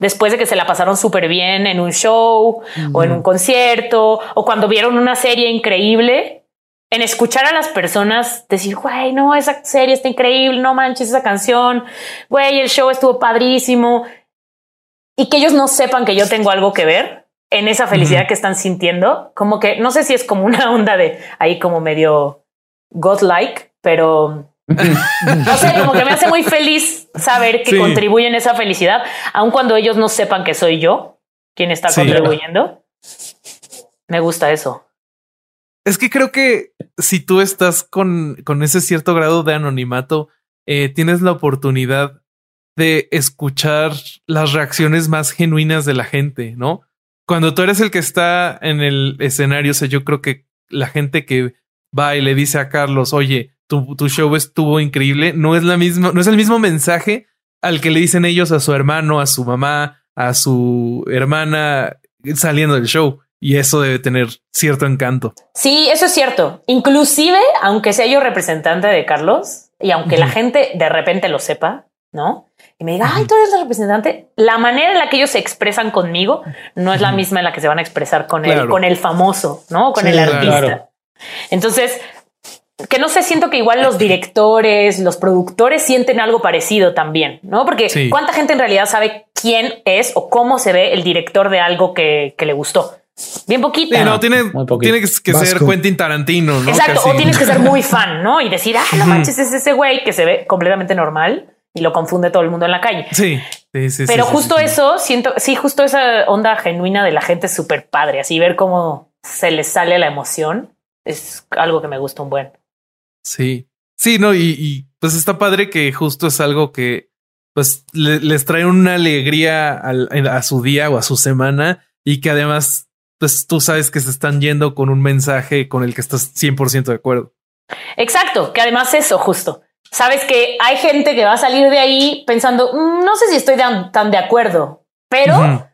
después de que se la pasaron súper bien en un show o en un concierto o cuando vieron una serie increíble, en escuchar a las personas decir, güey, no, esa serie está increíble, no manches esa canción, güey, el show estuvo padrísimo y que ellos no sepan que yo tengo algo que ver en esa felicidad que están sintiendo, como que no sé si es como una onda de ahí como medio godlike, pero no sé, como que me hace muy feliz saber que Sí. contribuyen a esa felicidad, aun cuando ellos no sepan que soy yo. quién está Sí. contribuyendo. Me gusta eso. Es que creo que si tú estás con, con ese cierto grado de anonimato, eh, tienes la oportunidad de escuchar las reacciones más genuinas de la gente, ¿no? Cuando tú eres el que está en el escenario, o sea, yo creo que la gente que va y le dice a Carlos, oye, tu, tu show estuvo increíble, no es la misma, no es el mismo mensaje al que le dicen ellos a su hermano, a su mamá, a su hermana saliendo del show. Y eso debe tener cierto encanto. Sí, eso es cierto. Inclusive, aunque sea yo representante de Carlos y aunque la gente de repente lo sepa, ¿no? Y me diga, ay, tú eres la representante. La manera en la que ellos se expresan conmigo no es la misma en la que se van a expresar con el, Claro. con el famoso, ¿no? Con Sí, el artista. claro. Entonces, que no sé, siento que igual los directores, los productores sienten algo parecido también, ¿no? Porque Sí. cuánta gente en realidad sabe quién es o cómo se ve el director de algo que, que le gustó. Bien poquita. Sí, no, tiene, muy poquito. tiene que ser. Quentin Tarantino, ¿no? Exacto, Casi. o tienes que ser muy fan, ¿no? Y decir, ah, no manches, es ese güey que se ve completamente normal y lo confunde todo el mundo en la calle. Sí, sí, sí. Pero sí, justo sí, sí. eso, siento, sí, justo esa onda genuina de la gente es súper padre, así ver cómo se les sale la emoción es algo que me gusta un buen. Sí, sí, no, y, y, pues está padre que justo es algo que pues le- les trae una alegría al- a su día o a su semana y que además pues tú sabes que se están yendo con un mensaje con el que estás 100% de acuerdo. Exacto, que además eso, justo. Sabes que hay gente que va a salir de ahí pensando, "Mm, no sé si estoy tan, tan de acuerdo, pero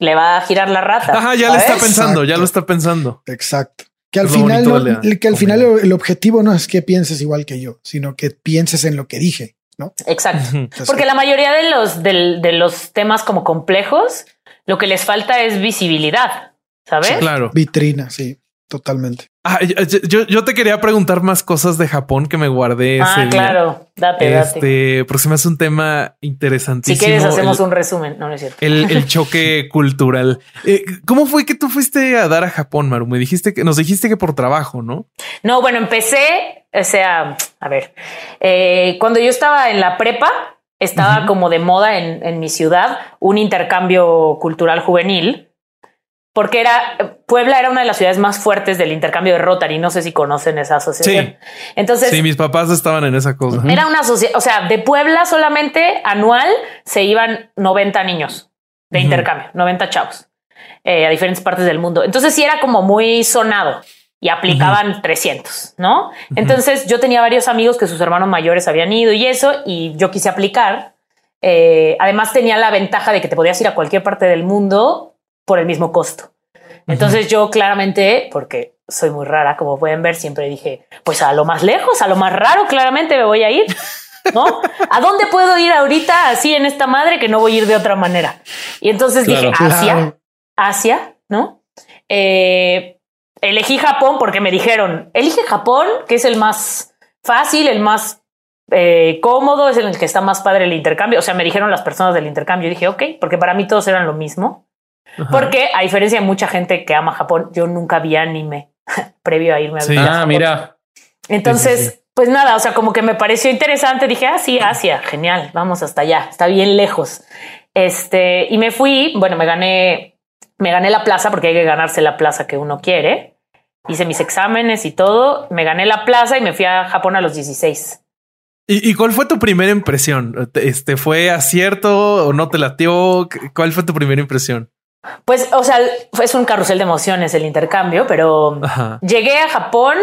le va a girar la rata. Ajá, ya lo está ¿sabes? pensando, ya lo está pensando. Exacto. Que al final, bonito no- de la que al final el objetivo no es que pienses igual que yo, sino que pienses en lo que dije, ¿no? Exacto. Entonces, Porque la mayoría de los, del- de los temas como complejos, lo que les falta es visibilidad, ¿sabes? Claro. vitrina, sí, totalmente. Ah, yo, yo- te quería preguntar más cosas de Japón que me guardé ese Ah, claro, date, date. Este, porque se me hace un tema Si interesantísimo. quieres, hacemos el- un resumen. No, no es cierto. el, el choque cultural. Eh, ¿Cómo fue que tú fuiste a dar a Japón, Maru? Me dijiste que nos dijiste que por trabajo, ¿no? No, bueno, empecé, o sea, a ver, eh, cuando yo estaba en la prepa, estaba como de moda en, en mi ciudad un intercambio cultural juvenil, porque era Puebla era una de las ciudades más fuertes del intercambio de Rotary. No sé si conocen esa asociación. Entonces, sí, mis papás estaban en esa cosa. era una asociación, o sea, de Puebla solamente anual se iban 90 niños de Ujú. intercambio, 90 chavos eh, a diferentes partes del mundo. Entonces sí era como muy sonado y aplicaban 300, ¿no? Entonces yo tenía varios amigos que sus hermanos mayores habían ido y eso, y yo quise aplicar. Eh, además tenía la ventaja de que te podías ir a cualquier parte del mundo por el mismo costo. Entonces yo claramente, porque soy muy rara, como pueden ver, siempre dije, pues a lo más lejos, a lo más raro, claramente me voy a ir. ¿No? ¿A dónde puedo ir ahorita así en esta madre que no voy a ir de otra manera? Y entonces Claro. dije, Asia, Claro. Asia, ¿no? Eh, elegí Japón porque me dijeron, elige Japón, que es el más fácil, el más eh, cómodo, es el que está más padre el intercambio. O sea, me dijeron las personas del intercambio. Y dije, ok, porque para mí todos eran lo mismo. Ajá. Porque a diferencia de mucha gente que ama Japón, yo nunca vi anime previo a irme a Sí. vivir a Ah, Japón. mira. Entonces, Sí, sí, pues nada, o sea, como que me pareció interesante. Dije, ah, sí, Asia, genial, vamos hasta allá, está bien lejos. Este, y me fui, bueno, me gané, me gané la plaza porque hay que ganarse la plaza que uno quiere. Hice mis exámenes y todo, me gané la plaza y me fui a Japón a los 16. ¿Y, y cuál fue tu primera impresión? Este fue acierto o no te latió? ¿Cuál fue tu primera impresión? Pues, o sea, es un carrusel de emociones el intercambio, pero Ajá. Llegué a Japón.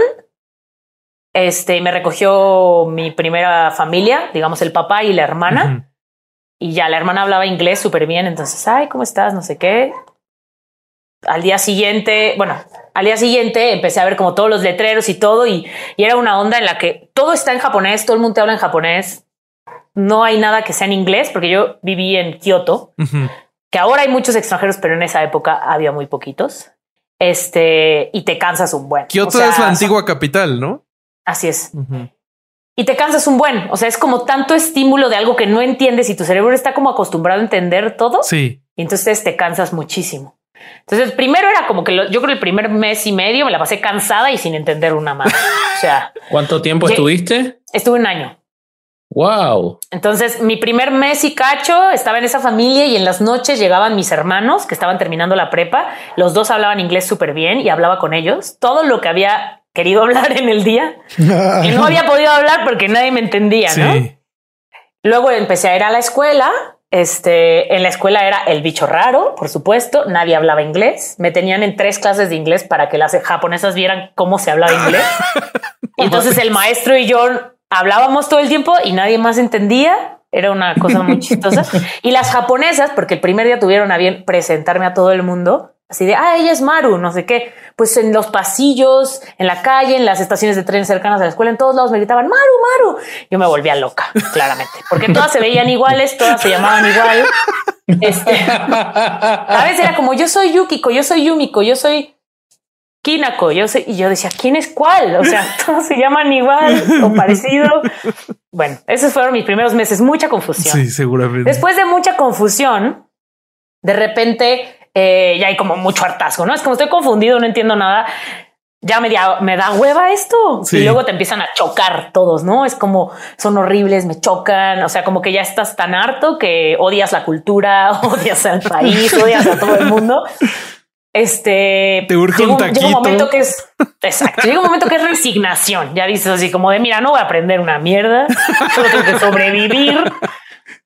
Este me recogió mi primera familia, digamos el papá y la hermana, y ya la hermana hablaba inglés súper bien. Entonces, ay, ¿cómo estás? No sé qué. Al día siguiente, bueno, al día siguiente empecé a ver como todos los letreros y todo, y, y era una onda en la que todo está en japonés, todo el mundo te habla en japonés. No hay nada que sea en inglés, porque yo viví en Kioto. Que ahora hay muchos extranjeros, pero en esa época había muy poquitos. Este, y te cansas un buen. Kioto O sea, es la antigua capital, ¿no? Así es. Y te cansas un buen. O sea, es como tanto estímulo de algo que no entiendes y tu cerebro está como acostumbrado a entender todo. Sí. Y entonces te cansas muchísimo. Entonces, primero era como que lo- yo creo el primer mes y medio me la pasé cansada y sin entender una más. O sea, ¿Cuánto tiempo estuviste? estuve un año. Wow. Entonces, mi primer mes y cacho estaba en esa familia y en las noches llegaban mis hermanos que estaban terminando la prepa. Los dos hablaban inglés súper bien y hablaba con ellos. Todo lo que había querido hablar en el día y no había podido hablar porque nadie me entendía, ¿no? Luego empecé a ir a la escuela. Este, en la escuela era el bicho raro, por supuesto. Nadie hablaba inglés. Me tenían en tres clases de inglés para que las japonesas vieran cómo se hablaba inglés. Entonces el maestro y yo hablábamos todo el tiempo y nadie más entendía. Era una cosa muy chistosa. Y las japonesas, porque el primer día tuvieron a bien presentarme a todo el mundo, así de, ah, ella es Maru, no sé qué. Pues en los pasillos, en la calle, en las estaciones de tren cercanas a la escuela, en todos lados me gritaban, Maru, Maru. Yo me volvía loca, claramente, porque todas se veían iguales, todas se llamaban igual. Este, a veces era como, yo soy Yukiko, yo soy Yumiko, yo soy Kinako, yo sé, y yo decía, ¿quién es cuál? O sea, todos se llaman igual o parecido. Bueno, esos fueron mis primeros meses, mucha confusión. Sí, seguramente. Después de mucha confusión, de repente eh, ya hay como mucho hartazgo, ¿no? Es como estoy confundido, no entiendo nada. Ya me da, me da hueva esto. Sí. Y luego te empiezan a chocar todos, ¿no? Es como son horribles, me chocan. O sea, como que ya estás tan harto que odias la cultura, odias al país, odias a todo el mundo. Este Te urge llega un llega un momento que es exacto. Llega un momento que es resignación. Ya dices así como de mira, no voy a aprender una mierda, solo tengo que sobrevivir.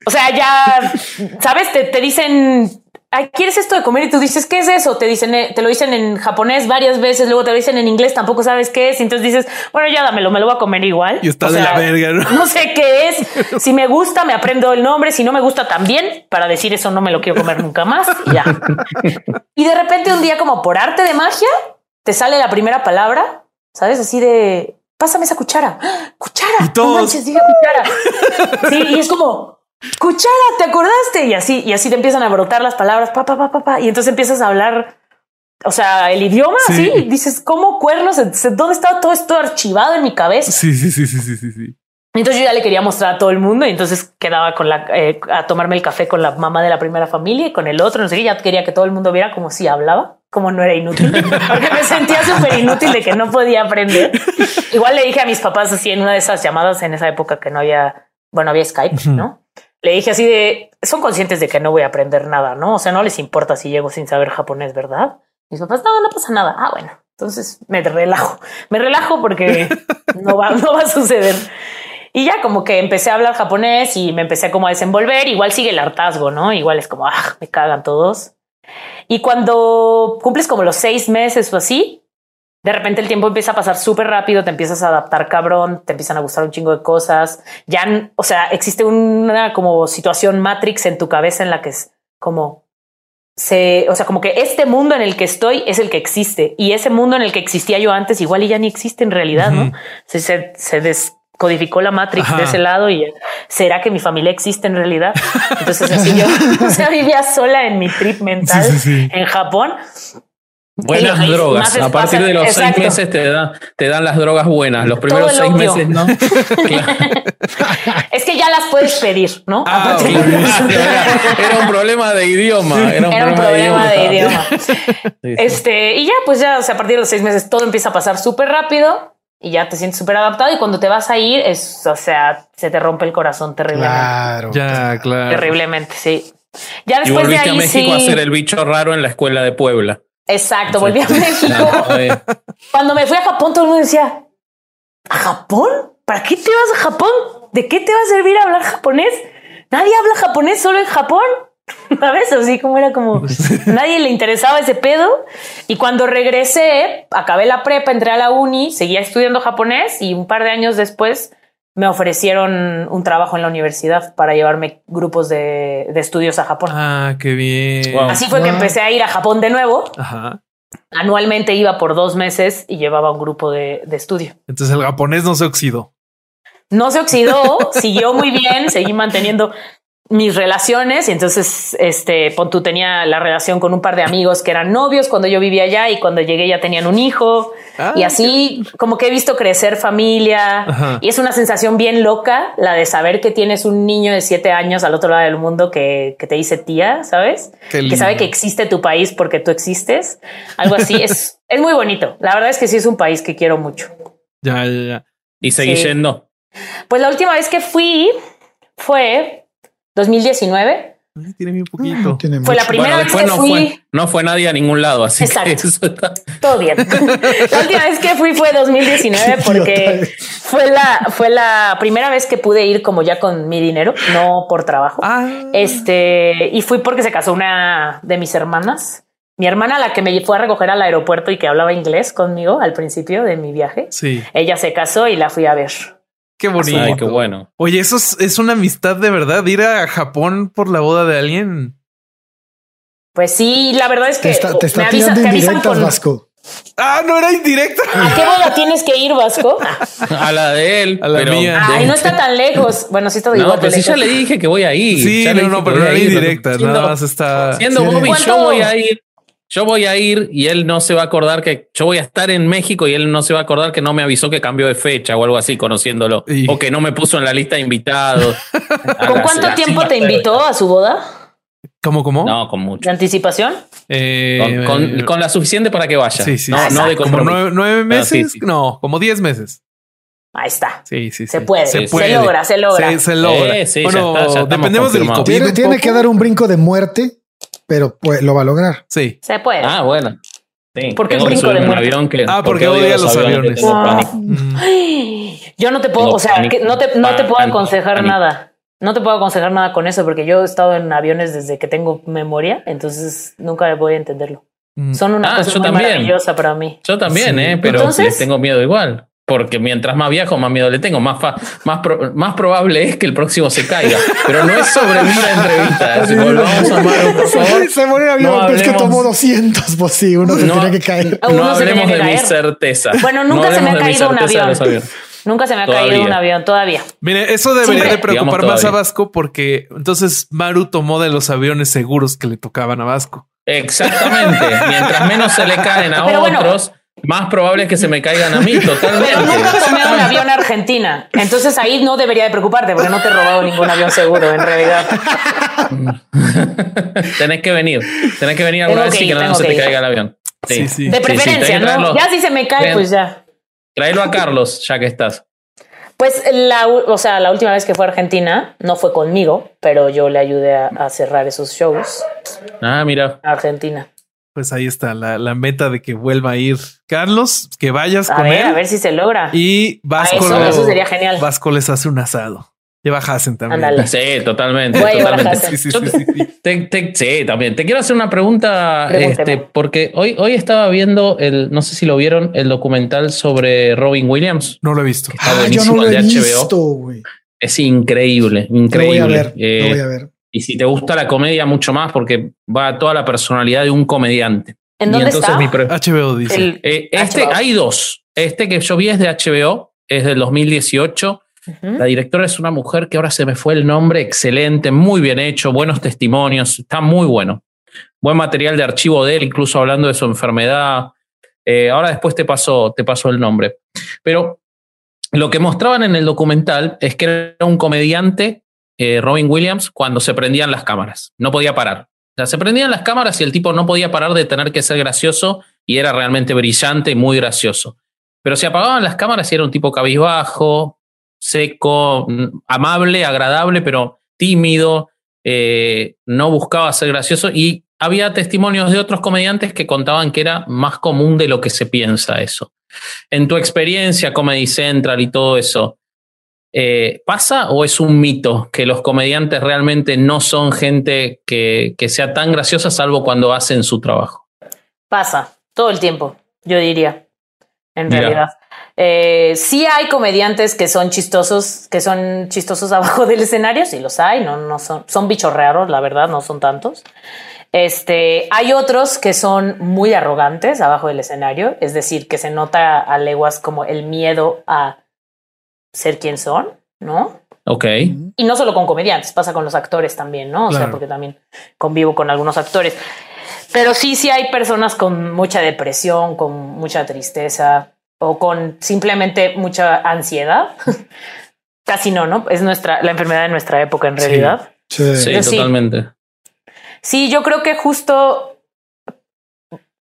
O sea, ya sabes, te, te dicen, ¿quieres esto de comer? Y tú dices, ¿qué es eso? Te dicen, eh, te lo dicen en japonés varias veces, luego te lo dicen en inglés, tampoco sabes qué es. Y entonces dices, bueno, ya dámelo, me lo voy a comer igual. Y está O de sea, la verga, ¿no? No sé qué es. Si me gusta, me aprendo el nombre. Si no me gusta, también para decir eso no me lo quiero comer nunca más. Y ya. y de repente un día, como por arte de magia, te sale la primera palabra, sabes, así de pásame esa cuchara, ¡Ah! cuchara. Y No todos- manches, dije cuchara. Sí, y es como cuchara, ¿te acordaste? Y así, y así te empiezan a brotar las palabras, pa, pa, pa, pa, pa, y entonces empiezas a hablar. O sea, el idioma, Sí. sí. Dices, ¿cómo cuernos? ¿Dónde estaba todo esto archivado en mi cabeza? Sí, sí, sí, sí, sí, sí, sí. Entonces yo ya le quería mostrar a todo el mundo y entonces quedaba con la eh, a tomarme el café con la mamá de la primera familia y con el otro, no sé qué, ya quería que todo el mundo viera como si hablaba, como no era inútil, porque me sentía súper inútil de que no podía aprender. Igual le dije a mis papás así en una de esas llamadas en esa época que no había, bueno, había Skype, ¿no? Le dije así de, son conscientes de que no voy a aprender nada, ¿no? O sea, no les importa si llego sin saber japonés, ¿verdad? Mis papás, no, no pasa nada. Ah, bueno, entonces me relajo, me relajo porque no va, no va a suceder. Y ya como que empecé a hablar japonés y me empecé como a desenvolver. Igual sigue el hartazgo, ¿no? Igual es como, ah, me cagan todos. Y cuando cumples como los seis meses o así, de repente el tiempo empieza a pasar súper rápido, te empiezas a adaptar cabrón, te empiezan a gustar un chingo de cosas. Ya, o sea, existe una como situación Matrix en tu cabeza en la que es como se, o sea, como que este mundo en el que estoy es el que existe y ese mundo en el que existía yo antes igual y ya ni existe en realidad, ¿no? Se, se, se descodificó la Matrix Ajá. de ese lado y será que mi familia existe en realidad. Entonces así yo, o sea, vivía sola en mi trip mental Sí, sí, sí. en Japón. Buenas drogas. A partir de los exacto. seis meses te dan, te dan las drogas buenas. Los primeros seis meses no. Es que ya las puedes pedir, ¿no? Ah, A partir ok. de- Era, era un problema de idioma. Era un Era un problema de idioma. Sí. Este, y ya, pues ya, o sea, a partir de los seis meses todo empieza a pasar súper rápido y ya te sientes súper adaptado. Y cuando te vas a ir, es, o sea, se te rompe el corazón terriblemente. Claro. Ya, claro. Terriblemente, sí. Ya Y después de volviste ahí a México sí. a hacer el bicho raro en la escuela de Puebla. Exacto, volví a México. Cuando me fui a Japón, todo el mundo decía, ¿a Japón? ¿Para qué te vas a Japón? ¿De qué te va a servir hablar japonés? Nadie habla japonés solo en Japón. ¿Sabes? Así como era como nadie le interesaba ese pedo. Y cuando regresé, acabé la prepa, entré a la uni, seguía estudiando japonés y un par de años después me ofrecieron un trabajo en la universidad para llevarme grupos de, de estudios a Japón. Ah, qué bien. Wow. Así fue que empecé a ir a Japón de nuevo. Ajá. Anualmente iba por dos meses y llevaba un grupo de, de estudio. Entonces el japonés no se oxidó. No se oxidó, siguió muy bien, seguí manteniendo mis relaciones y entonces este pon tú tenía la relación con un par de amigos que eran novios cuando yo vivía allá y cuando llegué ya tenían un hijo Ah, y así como que he visto crecer familia Ajá. y es una sensación bien loca la de saber que tienes un niño de siete años al otro lado del mundo que, que te dice tía, ¿sabes? Que sabe que existe tu país porque tú existes, algo así es es muy bonito. La verdad es que sí es un país que quiero mucho. Ya, ya, ya. Y seguí Sí. yendo. Pues la última vez que fui fue 2019. Ay, tiene bien poquito. Tiene Fue la primera Bueno, vez que no fui. fue, no fue nadie a ningún lado, así Exacto. que eso está- Todo bien. La última vez que fui fue 2019 porque fue la, fue la primera vez que pude ir como ya con mi dinero, no por trabajo. Ah, Este, y fui porque se casó una de mis hermanas. Mi hermana, la que me fue a recoger al aeropuerto y que hablaba inglés conmigo al principio de mi viaje. sí, Ella se casó y la fui a ver. Qué bonito. Ay, qué bueno. Oye, eso es, es una amistad de verdad. Ir a Japón por la boda de alguien. Pues sí, la verdad es que Te está, te está tirando avisan indirectas, con. Vasco. Ah, no era indirecta. ¿A qué boda tienes que ir, Vasco? A la de él. A la pero mía. Ay, no está tan lejos. Bueno, sí está No, igual si ya le dije que voy a ir. Sí, ya no, no, pero no era ir. indirecta. Nada más está. Siendo Sí, Bobby, ¿cuánto? yo voy a ir. Yo voy a ir y él no se va a acordar que yo voy a estar en México y él no se va a acordar que no me avisó que cambió de fecha o algo así, conociéndolo. Y- O que no me puso en la lista de invitados. ¿Con cuánto tiempo te invitó a su boda? ¿Cómo, cómo? No, con mucho. ¿De anticipación? Eh, Con, con- con la suficiente para que vaya. Sí, sí. No, sí. no de como compromiso. nueve, nueve sí, meses. sí. No, como diez meses. Ahí está. Sí, sí, Se sí. puede, se logra, se logra. Se, se logra. Eh, sí, ya bueno, está, ya estamos dependemos del. COVID. Tiene, que dar un brinco de muerte, pero pues, lo va a lograr. Sí. Se puede. Ah, bueno. Sí, ¿Por qué tengo brinco de un muerte? avión que, Ah, porque odio odia los aviones. Ah. Mm. Yo no te puedo, Tengo o sea, pánico, que no te, no te puedo pánico, aconsejar pánico. nada. No te puedo aconsejar nada con eso porque yo he estado en aviones desde que tengo memoria, entonces nunca voy a entenderlo. Mm. Son una Ah, cosa yo muy también. maravillosa para mí. Yo también, Sí. eh, pero Entonces- les tengo miedo igual. Porque mientras más viajo, más miedo le tengo. Más, fa- más, pro- más probable es que el próximo se caiga. Pero no es sobre mí la entrevista. Si volvamos a Maru, por favor. Se muere el avión, no pero es que tomó 200. Pues sí, uno se No. tiene que caer. No hablemos de mi certeza. Bueno, nunca No se me ha caído un avión. Nunca se me ha Todavía. caído un avión todavía. Mire, eso debería Siempre. de preocupar Digamos más a. Vasco porque entonces Maru tomó de los aviones seguros que le tocaban a Vasco. Exactamente. Mientras menos se le caen a Pero bueno. Más probable es que se me caigan a mí. Totalmente. Pero nunca tomé un avión a Argentina. Entonces ahí no debería de preocuparte porque no te he robado ningún avión seguro en realidad. tenés que venir. Tenés que venir alguna Tengo vez que y ir, que no se que te ir. caiga el avión. Sí, sí. De preferencia, ¿no? Ya si se me cae, Ven. pues ya. Tráelo a Carlos, ya que estás. Pues la, o sea, la última vez que fue a Argentina no fue conmigo, pero yo le ayudé a, a cerrar esos shows Ah, mira. Argentina. Pues ahí está la, la meta de que vuelva a ir Carlos, que vayas A con ver, él a ver si se logra. y Vasco, eso- eso sería genial. Vasco les hace un asado. Lleva Hassen también. Sí, totalmente. Voy a llevar a totalmente. Sí, sí, sí, te- sí, sí. Te- te- sí, también. Te quiero hacer una pregunta, este, porque hoy, hoy estaba viendo el, no sé si lo vieron, el documental sobre Robin Williams. No lo he visto. Está Ah, yo no lo el he de HBO. visto, güey. Es increíble, Lo voy a increíble. ver, Eh, lo voy a ver. Y si te gusta la comedia, mucho más, porque va a toda la personalidad de un comediante. ¿En Y dónde entonces está? mi HBO dice. El- Eh, este, HBO. hay dos. Este que yo vi es de HBO, es del 2018. Ujú. La directora es una mujer que ahora se me fue el nombre, excelente, muy bien hecho, buenos testimonios, está muy bueno. Buen material de archivo de él, incluso hablando de su enfermedad. Eh, ahora después te paso, te paso el nombre. Pero lo que mostraban en el documental es que era un comediante, eh, Robin Williams, cuando se prendían las cámaras. No podía parar. O sea, se prendían las cámaras y el tipo no podía parar de tener que ser gracioso y era realmente brillante y muy gracioso. Pero se apagaban las cámaras y era un tipo cabizbajo, seco, mm, amable, agradable, pero tímido, eh, no buscaba ser gracioso y había testimonios de otros comediantes que contaban que era más común de lo que se piensa eso. En tu experiencia, Comedy Central y todo eso, eh, ¿pasa o es un mito que los comediantes realmente no son gente que, que sea tan graciosa salvo cuando hacen su trabajo? Pasa todo el tiempo, yo diría, en Mira. realidad. Eh, sí hay comediantes que son chistosos, que son chistosos abajo del escenario, sí los hay, no, no son, son bichos raros, la verdad, no son tantos. Este, hay otros que son muy arrogantes abajo del escenario, es decir, que se nota a leguas como el miedo a ser quien son, ¿no? Ok. Y no solo con comediantes, pasa con los actores también, ¿no? O sea, porque también convivo con algunos actores. Pero sí, sí hay personas con mucha depresión, con mucha tristeza o con simplemente mucha ansiedad. Casi no, ¿no? Es nuestra, la enfermedad de nuestra época en realidad. Sí. Sí. totalmente. Sí, yo creo que justo,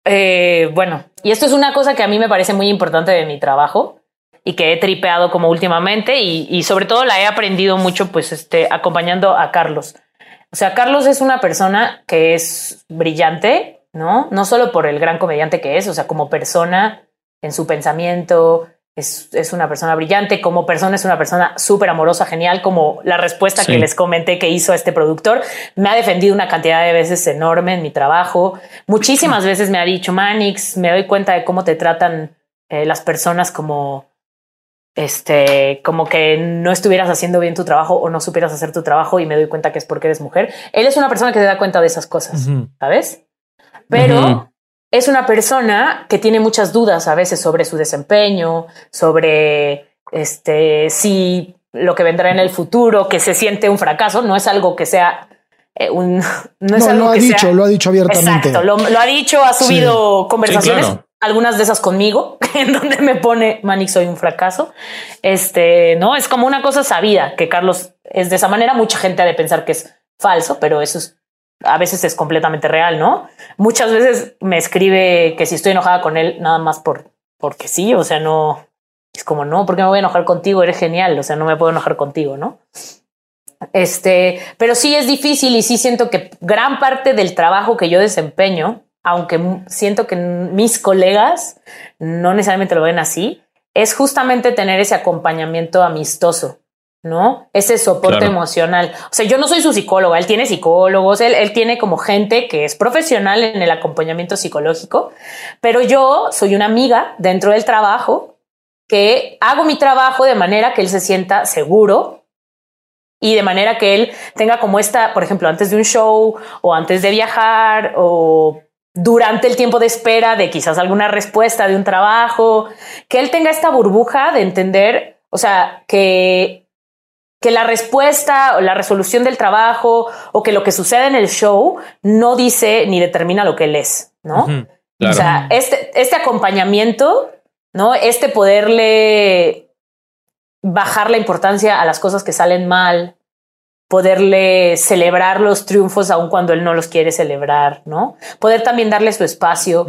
eh, bueno, y esto es una cosa que a mí me parece muy importante de mi trabajo, y que he tripeado como últimamente y, y, sobre todo la he aprendido mucho pues este acompañando a Carlos. O sea, Carlos es una persona que es brillante, ¿no? No solo por el gran comediante que es, o sea, como persona en su pensamiento, es, es, una persona brillante, como persona es una persona súper amorosa, genial, como la respuesta sí. que les comenté que hizo a este productor. Me ha defendido una cantidad de veces enorme en mi trabajo. Muchísimas veces me ha dicho, Manix, me doy cuenta de cómo te tratan eh, las personas como, este, como que no estuvieras haciendo bien tu trabajo o no supieras hacer tu trabajo y me doy cuenta que es porque eres mujer. Él es una persona que se da cuenta de esas cosas, uh -huh. ¿sabes? Pero... Uh -huh es una persona que tiene muchas dudas a veces sobre su desempeño, sobre este, si lo que vendrá en el futuro, que se siente un fracaso, no es algo que sea eh, un... No, es no algo lo ha que dicho, sea, lo ha dicho abiertamente. Exacto, lo, lo ha dicho, ha subido Sí. conversaciones, Sí, claro. Algunas de esas conmigo, en donde me pone, Manix, soy un fracaso. Este, no, es como una cosa sabida, que Carlos es de esa manera, mucha gente ha de pensar que es falso, pero eso es a veces es completamente real, ¿no? Muchas veces me escribe que si estoy enojada con él, nada más por porque sí, o sea, no es como no, porque me voy a enojar contigo, eres genial, o sea, no me puedo enojar contigo, ¿no? Este, pero sí es difícil y sí siento que gran parte del trabajo que yo desempeño, aunque siento que mis colegas no necesariamente lo ven así, es justamente tener ese acompañamiento amistoso, ¿no? Ese soporte Claro. emocional. O sea, yo no soy su psicóloga, él tiene psicólogos, él, él tiene como gente que es profesional en el acompañamiento psicológico, pero yo soy una amiga dentro del trabajo que hago mi trabajo de manera que él se sienta seguro y de manera que él tenga como esta, por ejemplo, antes de un show o antes de viajar o durante el tiempo de espera de quizás alguna respuesta de un trabajo, que él tenga esta burbuja de entender, o sea, que, que la respuesta o la resolución del trabajo o que lo que sucede en el show no dice ni determina lo que él es, ¿no? Claro. O sea, este, este acompañamiento, ¿no? Este poderle bajar la importancia a las cosas que salen mal, poderle celebrar los triunfos aun cuando él no los quiere celebrar, ¿no? Poder también darle su espacio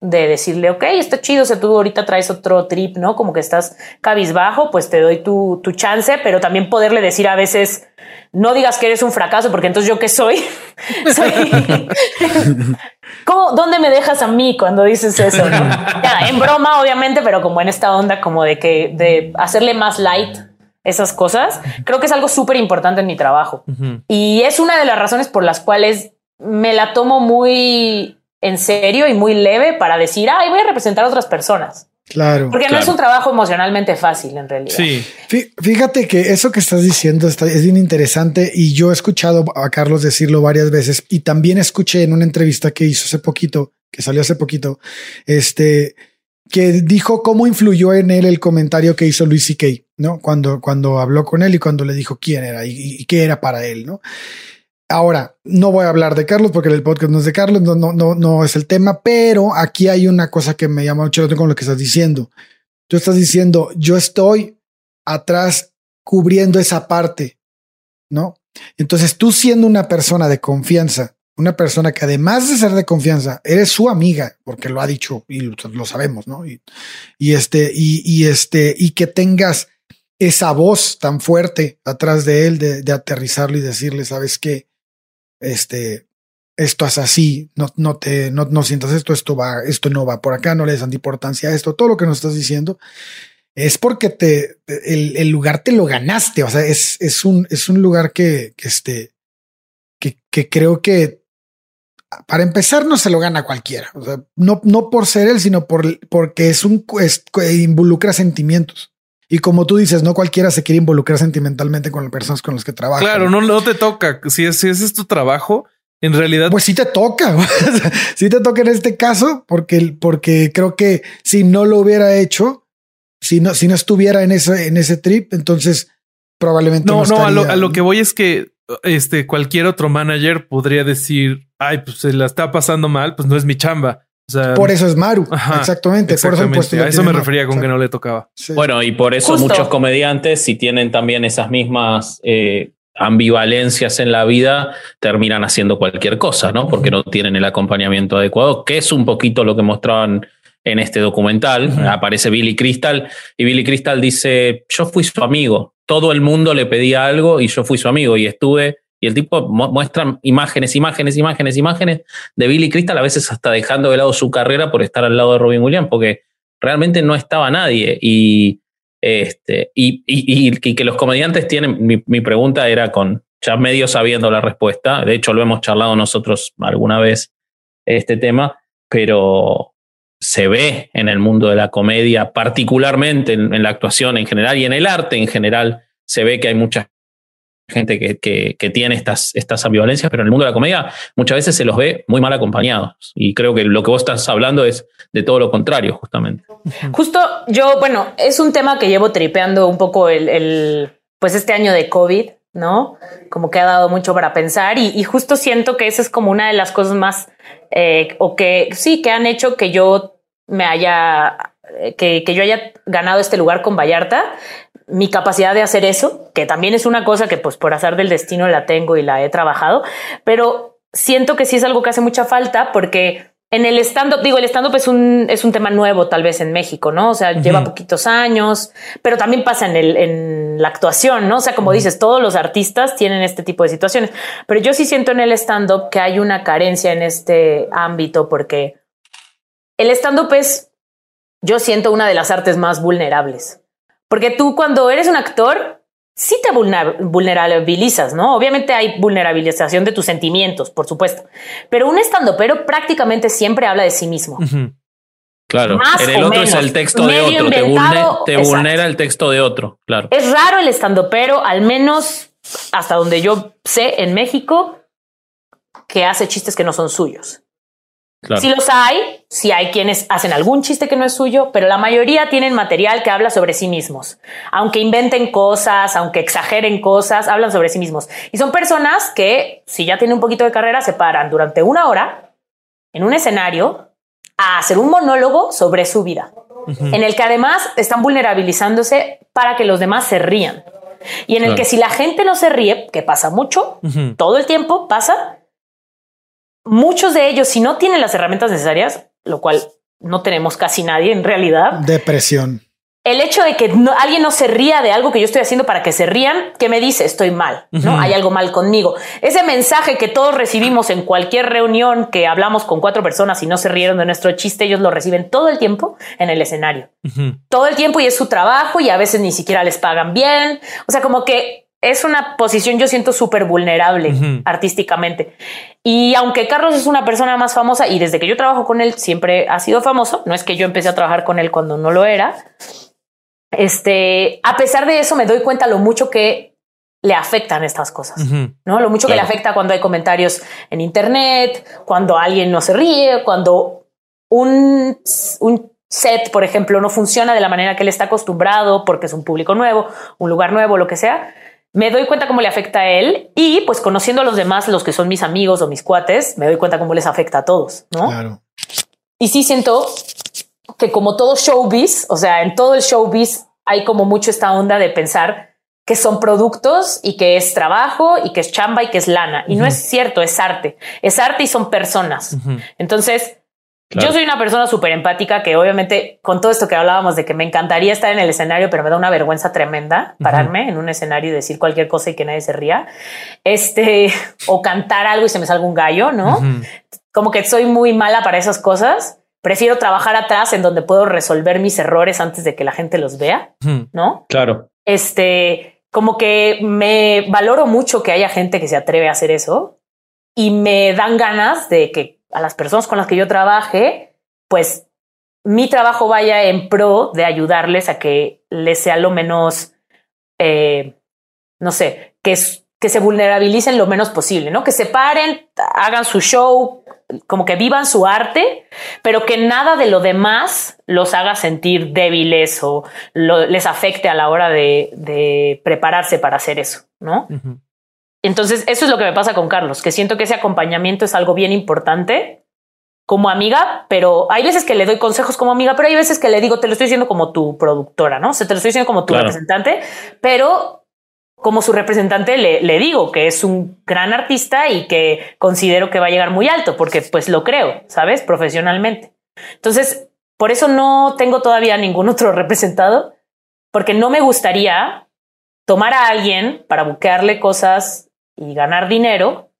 de decirle, ok, está chido, o sea, tú ahorita traes otro trip, ¿no? Como que estás cabizbajo, pues te doy tu, tu chance, pero también poderle decir a veces, no digas que eres un fracaso, porque entonces yo qué soy, soy... ¿Cómo, ¿Dónde me dejas a mí cuando dices eso? ¿no? Ya, en broma, obviamente, pero como en esta onda como de que de hacerle más light esas cosas, creo que es algo súper importante en mi trabajo. Y es una de las razones por las cuales me la tomo muy en serio y muy leve para decir, ay, voy a representar a otras personas. Claro. Porque no es un trabajo emocionalmente fácil en realidad. Sí. Fí- Fíjate que eso que estás diciendo está, es bien interesante y yo he escuchado a Carlos decirlo varias veces y también escuché en una entrevista que hizo hace poquito, que salió hace poquito, este, que dijo cómo influyó en él el comentario que hizo Luis C.K., ¿no? Cuando, cuando habló con él y cuando le dijo quién era y, qué era para él, ¿no? Ahora, no voy a hablar de Carlos porque el podcast no es de Carlos, no, no, no, no es el tema, pero aquí hay una cosa que me llama mucho la con lo que estás diciendo. Tú estás diciendo, yo estoy atrás cubriendo esa parte, ¿no? Entonces tú siendo una persona de confianza, una persona que además de ser de confianza, eres su amiga, porque lo ha dicho y lo, lo sabemos, ¿no? Y, y este, y, y este, y que tengas esa voz tan fuerte atrás de él, de, aterrizarlo y decirle, sabes qué, este, esto es así, no, no te, no, no sientas esto, esto va, esto no va por acá, no le des importancia a esto, todo lo que nos estás diciendo es porque te, el, lugar te lo ganaste. O sea, es, es un, es un lugar que, que este, que, que creo que para empezar no se lo gana cualquiera. O sea, no, no por ser él, sino por, porque es un, es, involucra sentimientos. Y como tú dices, no cualquiera se quiere involucrar sentimentalmente con las personas con las que trabaja. Claro, no, no te toca. Si, es, si ese es tu trabajo, en realidad. Pues sí te toca. sí te toca en este caso, porque, porque creo que si no lo hubiera hecho, si no, si no estuviera en ese, en ese trip, entonces probablemente no, no, no, a lo, a lo que voy es que este cualquier otro manager podría decir, ay, pues se la está pasando mal, pues no es mi chamba. O sea, por eso es Maru. Ajá, exactamente. exactamente. Por eso, a eso me refería con que no le tocaba. Sí. Bueno, y por eso Justo. muchos comediantes, si tienen también esas mismas eh, ambivalencias en la vida, terminan haciendo cualquier cosa, ¿no? Porque no tienen el acompañamiento adecuado, que es un poquito lo que mostraban en este documental. Aparece Billy Crystal y Billy Crystal dice, yo fui su amigo, todo el mundo le pedía algo y yo fui su amigo y estuve, y el tipo muestra imágenes, imágenes, imágenes, imágenes de Billy Crystal, a veces hasta dejando de lado su carrera por estar al lado de Robin Williams, porque realmente no estaba nadie. Y, este, y, y, que los comediantes tienen, mi, mi pregunta era con, ya medio sabiendo la respuesta, de hecho lo hemos charlado nosotros alguna vez este tema, pero se ve en el mundo de la comedia, particularmente en, la actuación en general y en el arte en general, se ve que hay mucha gente que, que, tiene estas, estas ambivalencias, pero en el mundo de la comedia muchas veces se los ve muy mal acompañados. Y creo que lo que vos estás hablando es de todo lo contrario, justamente. Justo yo, bueno, es un tema que llevo tripeando un poco el, el pues este año de COVID, ¿no? Como que ha dado mucho para pensar y, y justo siento que esa es como una de las cosas más eh, o que sí, que han hecho que yo me haya, que, que yo haya ganado este lugar con Vallarta, mi capacidad de hacer eso, que también es una cosa que pues por azar del destino la tengo y la he trabajado, pero siento que sí es algo que hace mucha falta porque en el stand-up, digo, el stand-up es un, es un tema nuevo tal vez en México, ¿no? O sea, lleva poquitos años, pero también pasa en, el, en la actuación, ¿no? O sea, como dices, todos los artistas tienen este tipo de situaciones, pero yo sí siento en el stand-up que hay una carencia en este ámbito porque el stand-up es, yo siento, una de las artes más vulnerables. Porque tú cuando eres un actor, sí te vulnerabilizas, ¿no? Obviamente hay vulnerabilización de tus sentimientos, por supuesto, pero un estando pero prácticamente siempre habla de sí mismo. Claro, en el otro es el texto de otro, te, vulnera el texto de otro, claro. Es raro el estando pero, al menos hasta donde yo sé en México, que hace chistes que no son suyos. Si los hay, si hay quienes hacen algún chiste que no es suyo, pero la mayoría tienen material que habla sobre sí mismos. Aunque inventen cosas, aunque exageren cosas, hablan sobre sí mismos. Y son personas que, si ya tienen un poquito de carrera, se paran durante una hora en un escenario a hacer un monólogo sobre su vida, en el que además están vulnerabilizándose para que los demás se rían. Y en el que si la gente no se ríe, que pasa mucho, todo el tiempo pasa, muchos de ellos, si no tienen las herramientas necesarias, lo cual no tenemos casi nadie en realidad. Depresión. El hecho de que alguien no se ría de algo que yo estoy haciendo para que se rían, ¿qué me dice? Estoy mal, ¿no? Hay algo mal conmigo. Ese mensaje que todos recibimos en cualquier reunión que hablamos con cuatro personas y no se rieron de nuestro chiste, ellos lo reciben todo el tiempo en el escenario. Todo el tiempo y es su trabajo y a veces ni siquiera les pagan bien. O sea, como que es una posición, yo siento súper vulnerable artísticamente. Y aunque Carlos es una persona más famosa y desde que yo trabajo con él siempre ha sido famoso, no es que yo empecé a trabajar con él cuando no lo era. Este, a pesar de eso, me doy cuenta lo mucho que le afectan estas cosas, no lo mucho que le afecta cuando hay comentarios en Internet, cuando alguien no se ríe, cuando un, un set, por ejemplo, no funciona de la manera que él está acostumbrado porque es un público nuevo, un lugar nuevo, lo que sea me doy cuenta cómo le afecta a él y pues conociendo a los demás, los que son mis amigos o mis cuates, me doy cuenta cómo les afecta a todos, ¿no? Claro. Y sí siento que como todo showbiz, o sea, en todo el showbiz hay como mucho esta onda de pensar que son productos y que es trabajo y que es chamba y que es lana. Y no es cierto, es arte. Es arte y son personas. Entonces, yo soy una persona súper empática que obviamente con todo esto que hablábamos de que me encantaría estar en el escenario, pero me da una vergüenza tremenda pararme en un escenario y decir cualquier cosa y que nadie se ría. Este, o cantar algo y se me salga un gallo, ¿no? Como que soy muy mala para esas cosas. Prefiero trabajar atrás en donde puedo resolver mis errores antes de que la gente los vea, ¿no? Claro. Este, como que me valoro mucho que haya gente que se atreve a hacer eso y me dan ganas de que a las personas con las que yo trabaje, pues mi trabajo vaya en pro de ayudarles a que les sea lo menos, eh, no sé, que, que se vulnerabilicen lo menos posible, ¿no? Que se paren, hagan su show, como que vivan su arte, pero que nada de lo demás los haga sentir débiles o les afecte a la hora de, prepararse para hacer eso, ¿no? Entonces, eso es lo que me pasa con Carlos, que siento que ese acompañamiento es algo bien importante como amiga, pero hay veces que le doy consejos como amiga, pero hay veces que le digo, te lo estoy diciendo como tu productora, ¿no? O sea, te lo estoy diciendo como tu representante, pero como su representante le, le, digo que es un gran artista y que considero que va a llegar muy alto, porque pues lo creo, ¿sabes? Profesionalmente. Entonces, por eso no tengo todavía ningún otro representado, porque no me gustaría tomar a alguien para buquearle cosas y ganar dinero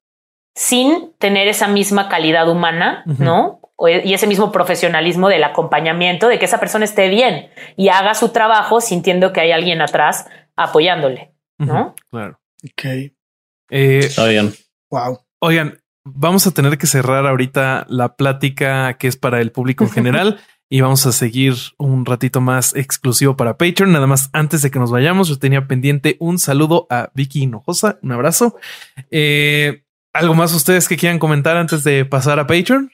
sin tener esa misma calidad humana. ¿no? O- Y ese mismo profesionalismo del acompañamiento, de que esa persona esté bien y haga su trabajo sintiendo que hay alguien atrás apoyándole, ¿no? Claro. Ok. Eh, Está bien. Wow. Oigan, vamos a tener que cerrar ahorita la plática que es para el público en general y vamos a seguir un ratito más exclusivo para Patreon. Nada más antes de que nos vayamos, yo tenía pendiente un saludo a Vicky Hinojosa, un abrazo. Eh, ¿Algo más ustedes que quieran comentar antes de pasar a Patreon?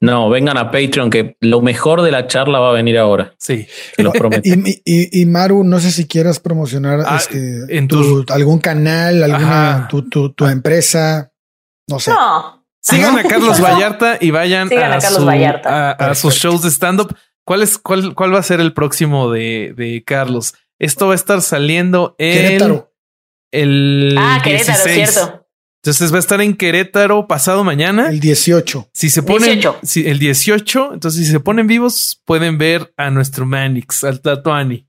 No, vengan a Patreon, que lo mejor de la charla va a venir ahora. Sí, lo prometo. Y, y- y Maru, no sé si quieras promocionar Ah, este, en tu- algún canal, alguna tu, tu, tu empresa. No sé. No, sigan a Carlos Vallarta y vayan Sigan a Carlos su- Vallarta. a- a sus shows de stand-up. ¿Cuál, es, cuál, ¿Cuál va a ser el próximo de, de Carlos? Esto va a estar saliendo en Querétaro. el ah, Querétaro, 16. cierto. Entonces va a estar en Querétaro pasado mañana. El 18. Si se ponen 18. si, el 18, entonces si se ponen vivos, pueden ver a nuestro Manix, al Tatuani.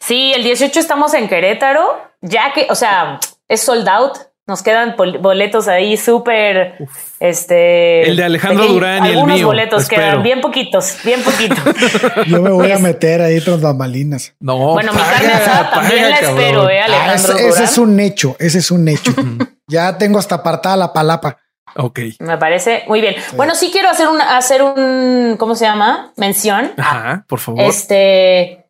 Sí, el 18 estamos en Querétaro, ya que, o sea, es sold out. Nos quedan boletos ahí súper, este... El de Alejandro pequeño- Durán y el Algunos boletos espero. quedan bien poquitos, bien poquitos. Yo me voy a meter ahí tras bambalinas. No, bueno, mi paga, carne asada también paga, la cabrón. espero, eh, Ah, Alejandro ese, ese Durán. es un hecho. Ese es un hecho. ya tengo hasta apartada la palapa. Ok. Me parece muy bien. Bueno, sí quiero hacer un, hacer un, ¿cómo se llama? Mención. Ajá, por favor. Este.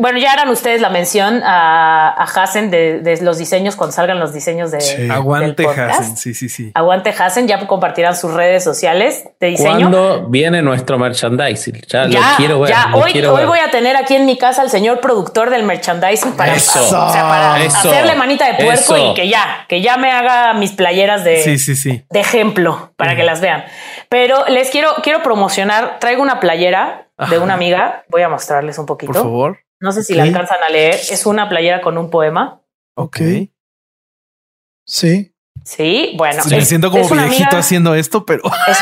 Bueno, ya harán ustedes la mención a, a Hassen de, de los diseños cuando salgan los diseños de Sí. Aguante. Hasen. Sí, sí, sí. Aguante Hassen, ya compartirán sus redes sociales de diseño. ¿Cuándo viene nuestro merchandising? Ya, lo Ya, quiero ver. ya. lo Hoy, quiero hoy ver. voy a tener aquí en mi casa al señor productor del merchandising para, Eso. o sea, para Eso. hacerle manita de puerco Eso. y que ya, que ya me haga mis playeras de, Sí, sí, sí. de ejemplo para que las vean. Pero les quiero, quiero promocionar, traigo una playera de una amiga, voy a mostrarles un poquito. Por favor. No sé si la alcanzan a leer, es una playera con un poema. Ok. Sí. Sí, bueno. Sí, me es- siento como viejito amiga- haciendo esto, pero Es,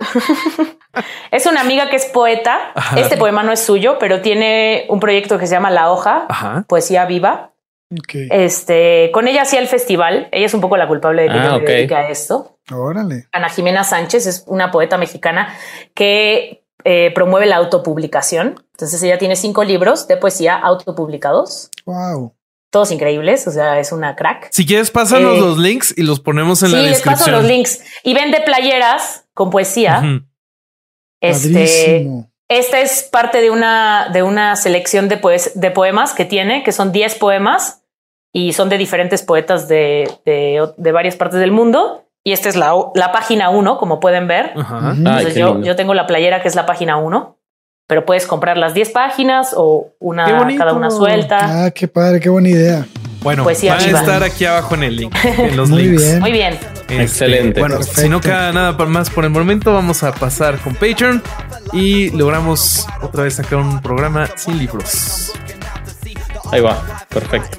es una amiga que es poeta. Ajá. Este poema no es suyo, pero tiene un proyecto que se llama La Hoja, Ajá. Poesía Viva. Ok. Este, con ella hacía el festival. Ella es un poco la culpable de que Ah, yo me dedique a esto. Órale. Ana Jimena Sánchez es una poeta mexicana que eh, promueve la autopublicación. Entonces ella tiene cinco libros de poesía autopublicados, Wow. todos increíbles. O sea, es una crack. Si quieres, pásanos Eh, los links y los ponemos en sí, la les paso descripción. los links y vende playeras con poesía. Este, Padrísimo. esta es parte de una, de una selección de, poes- de poemas que tiene, que son 10 poemas y son de diferentes poetas de, de, de varias partes del mundo. Y esta es la, la página 1, como pueden ver. Ay, Entonces yo, lindo. yo tengo la playera que es la página 1, pero puedes comprar las 10 páginas o una cada una suelta. Ah, qué padre, qué buena idea. Bueno, Poesía van a estar aquí abajo en el link, en los Muy links. bien. Muy bien. Este, Excelente. Bueno, Perfecto. si no queda nada más por el momento, vamos a pasar con Patreon y logramos otra vez sacar un programa sin libros. Ahí va. Perfecto.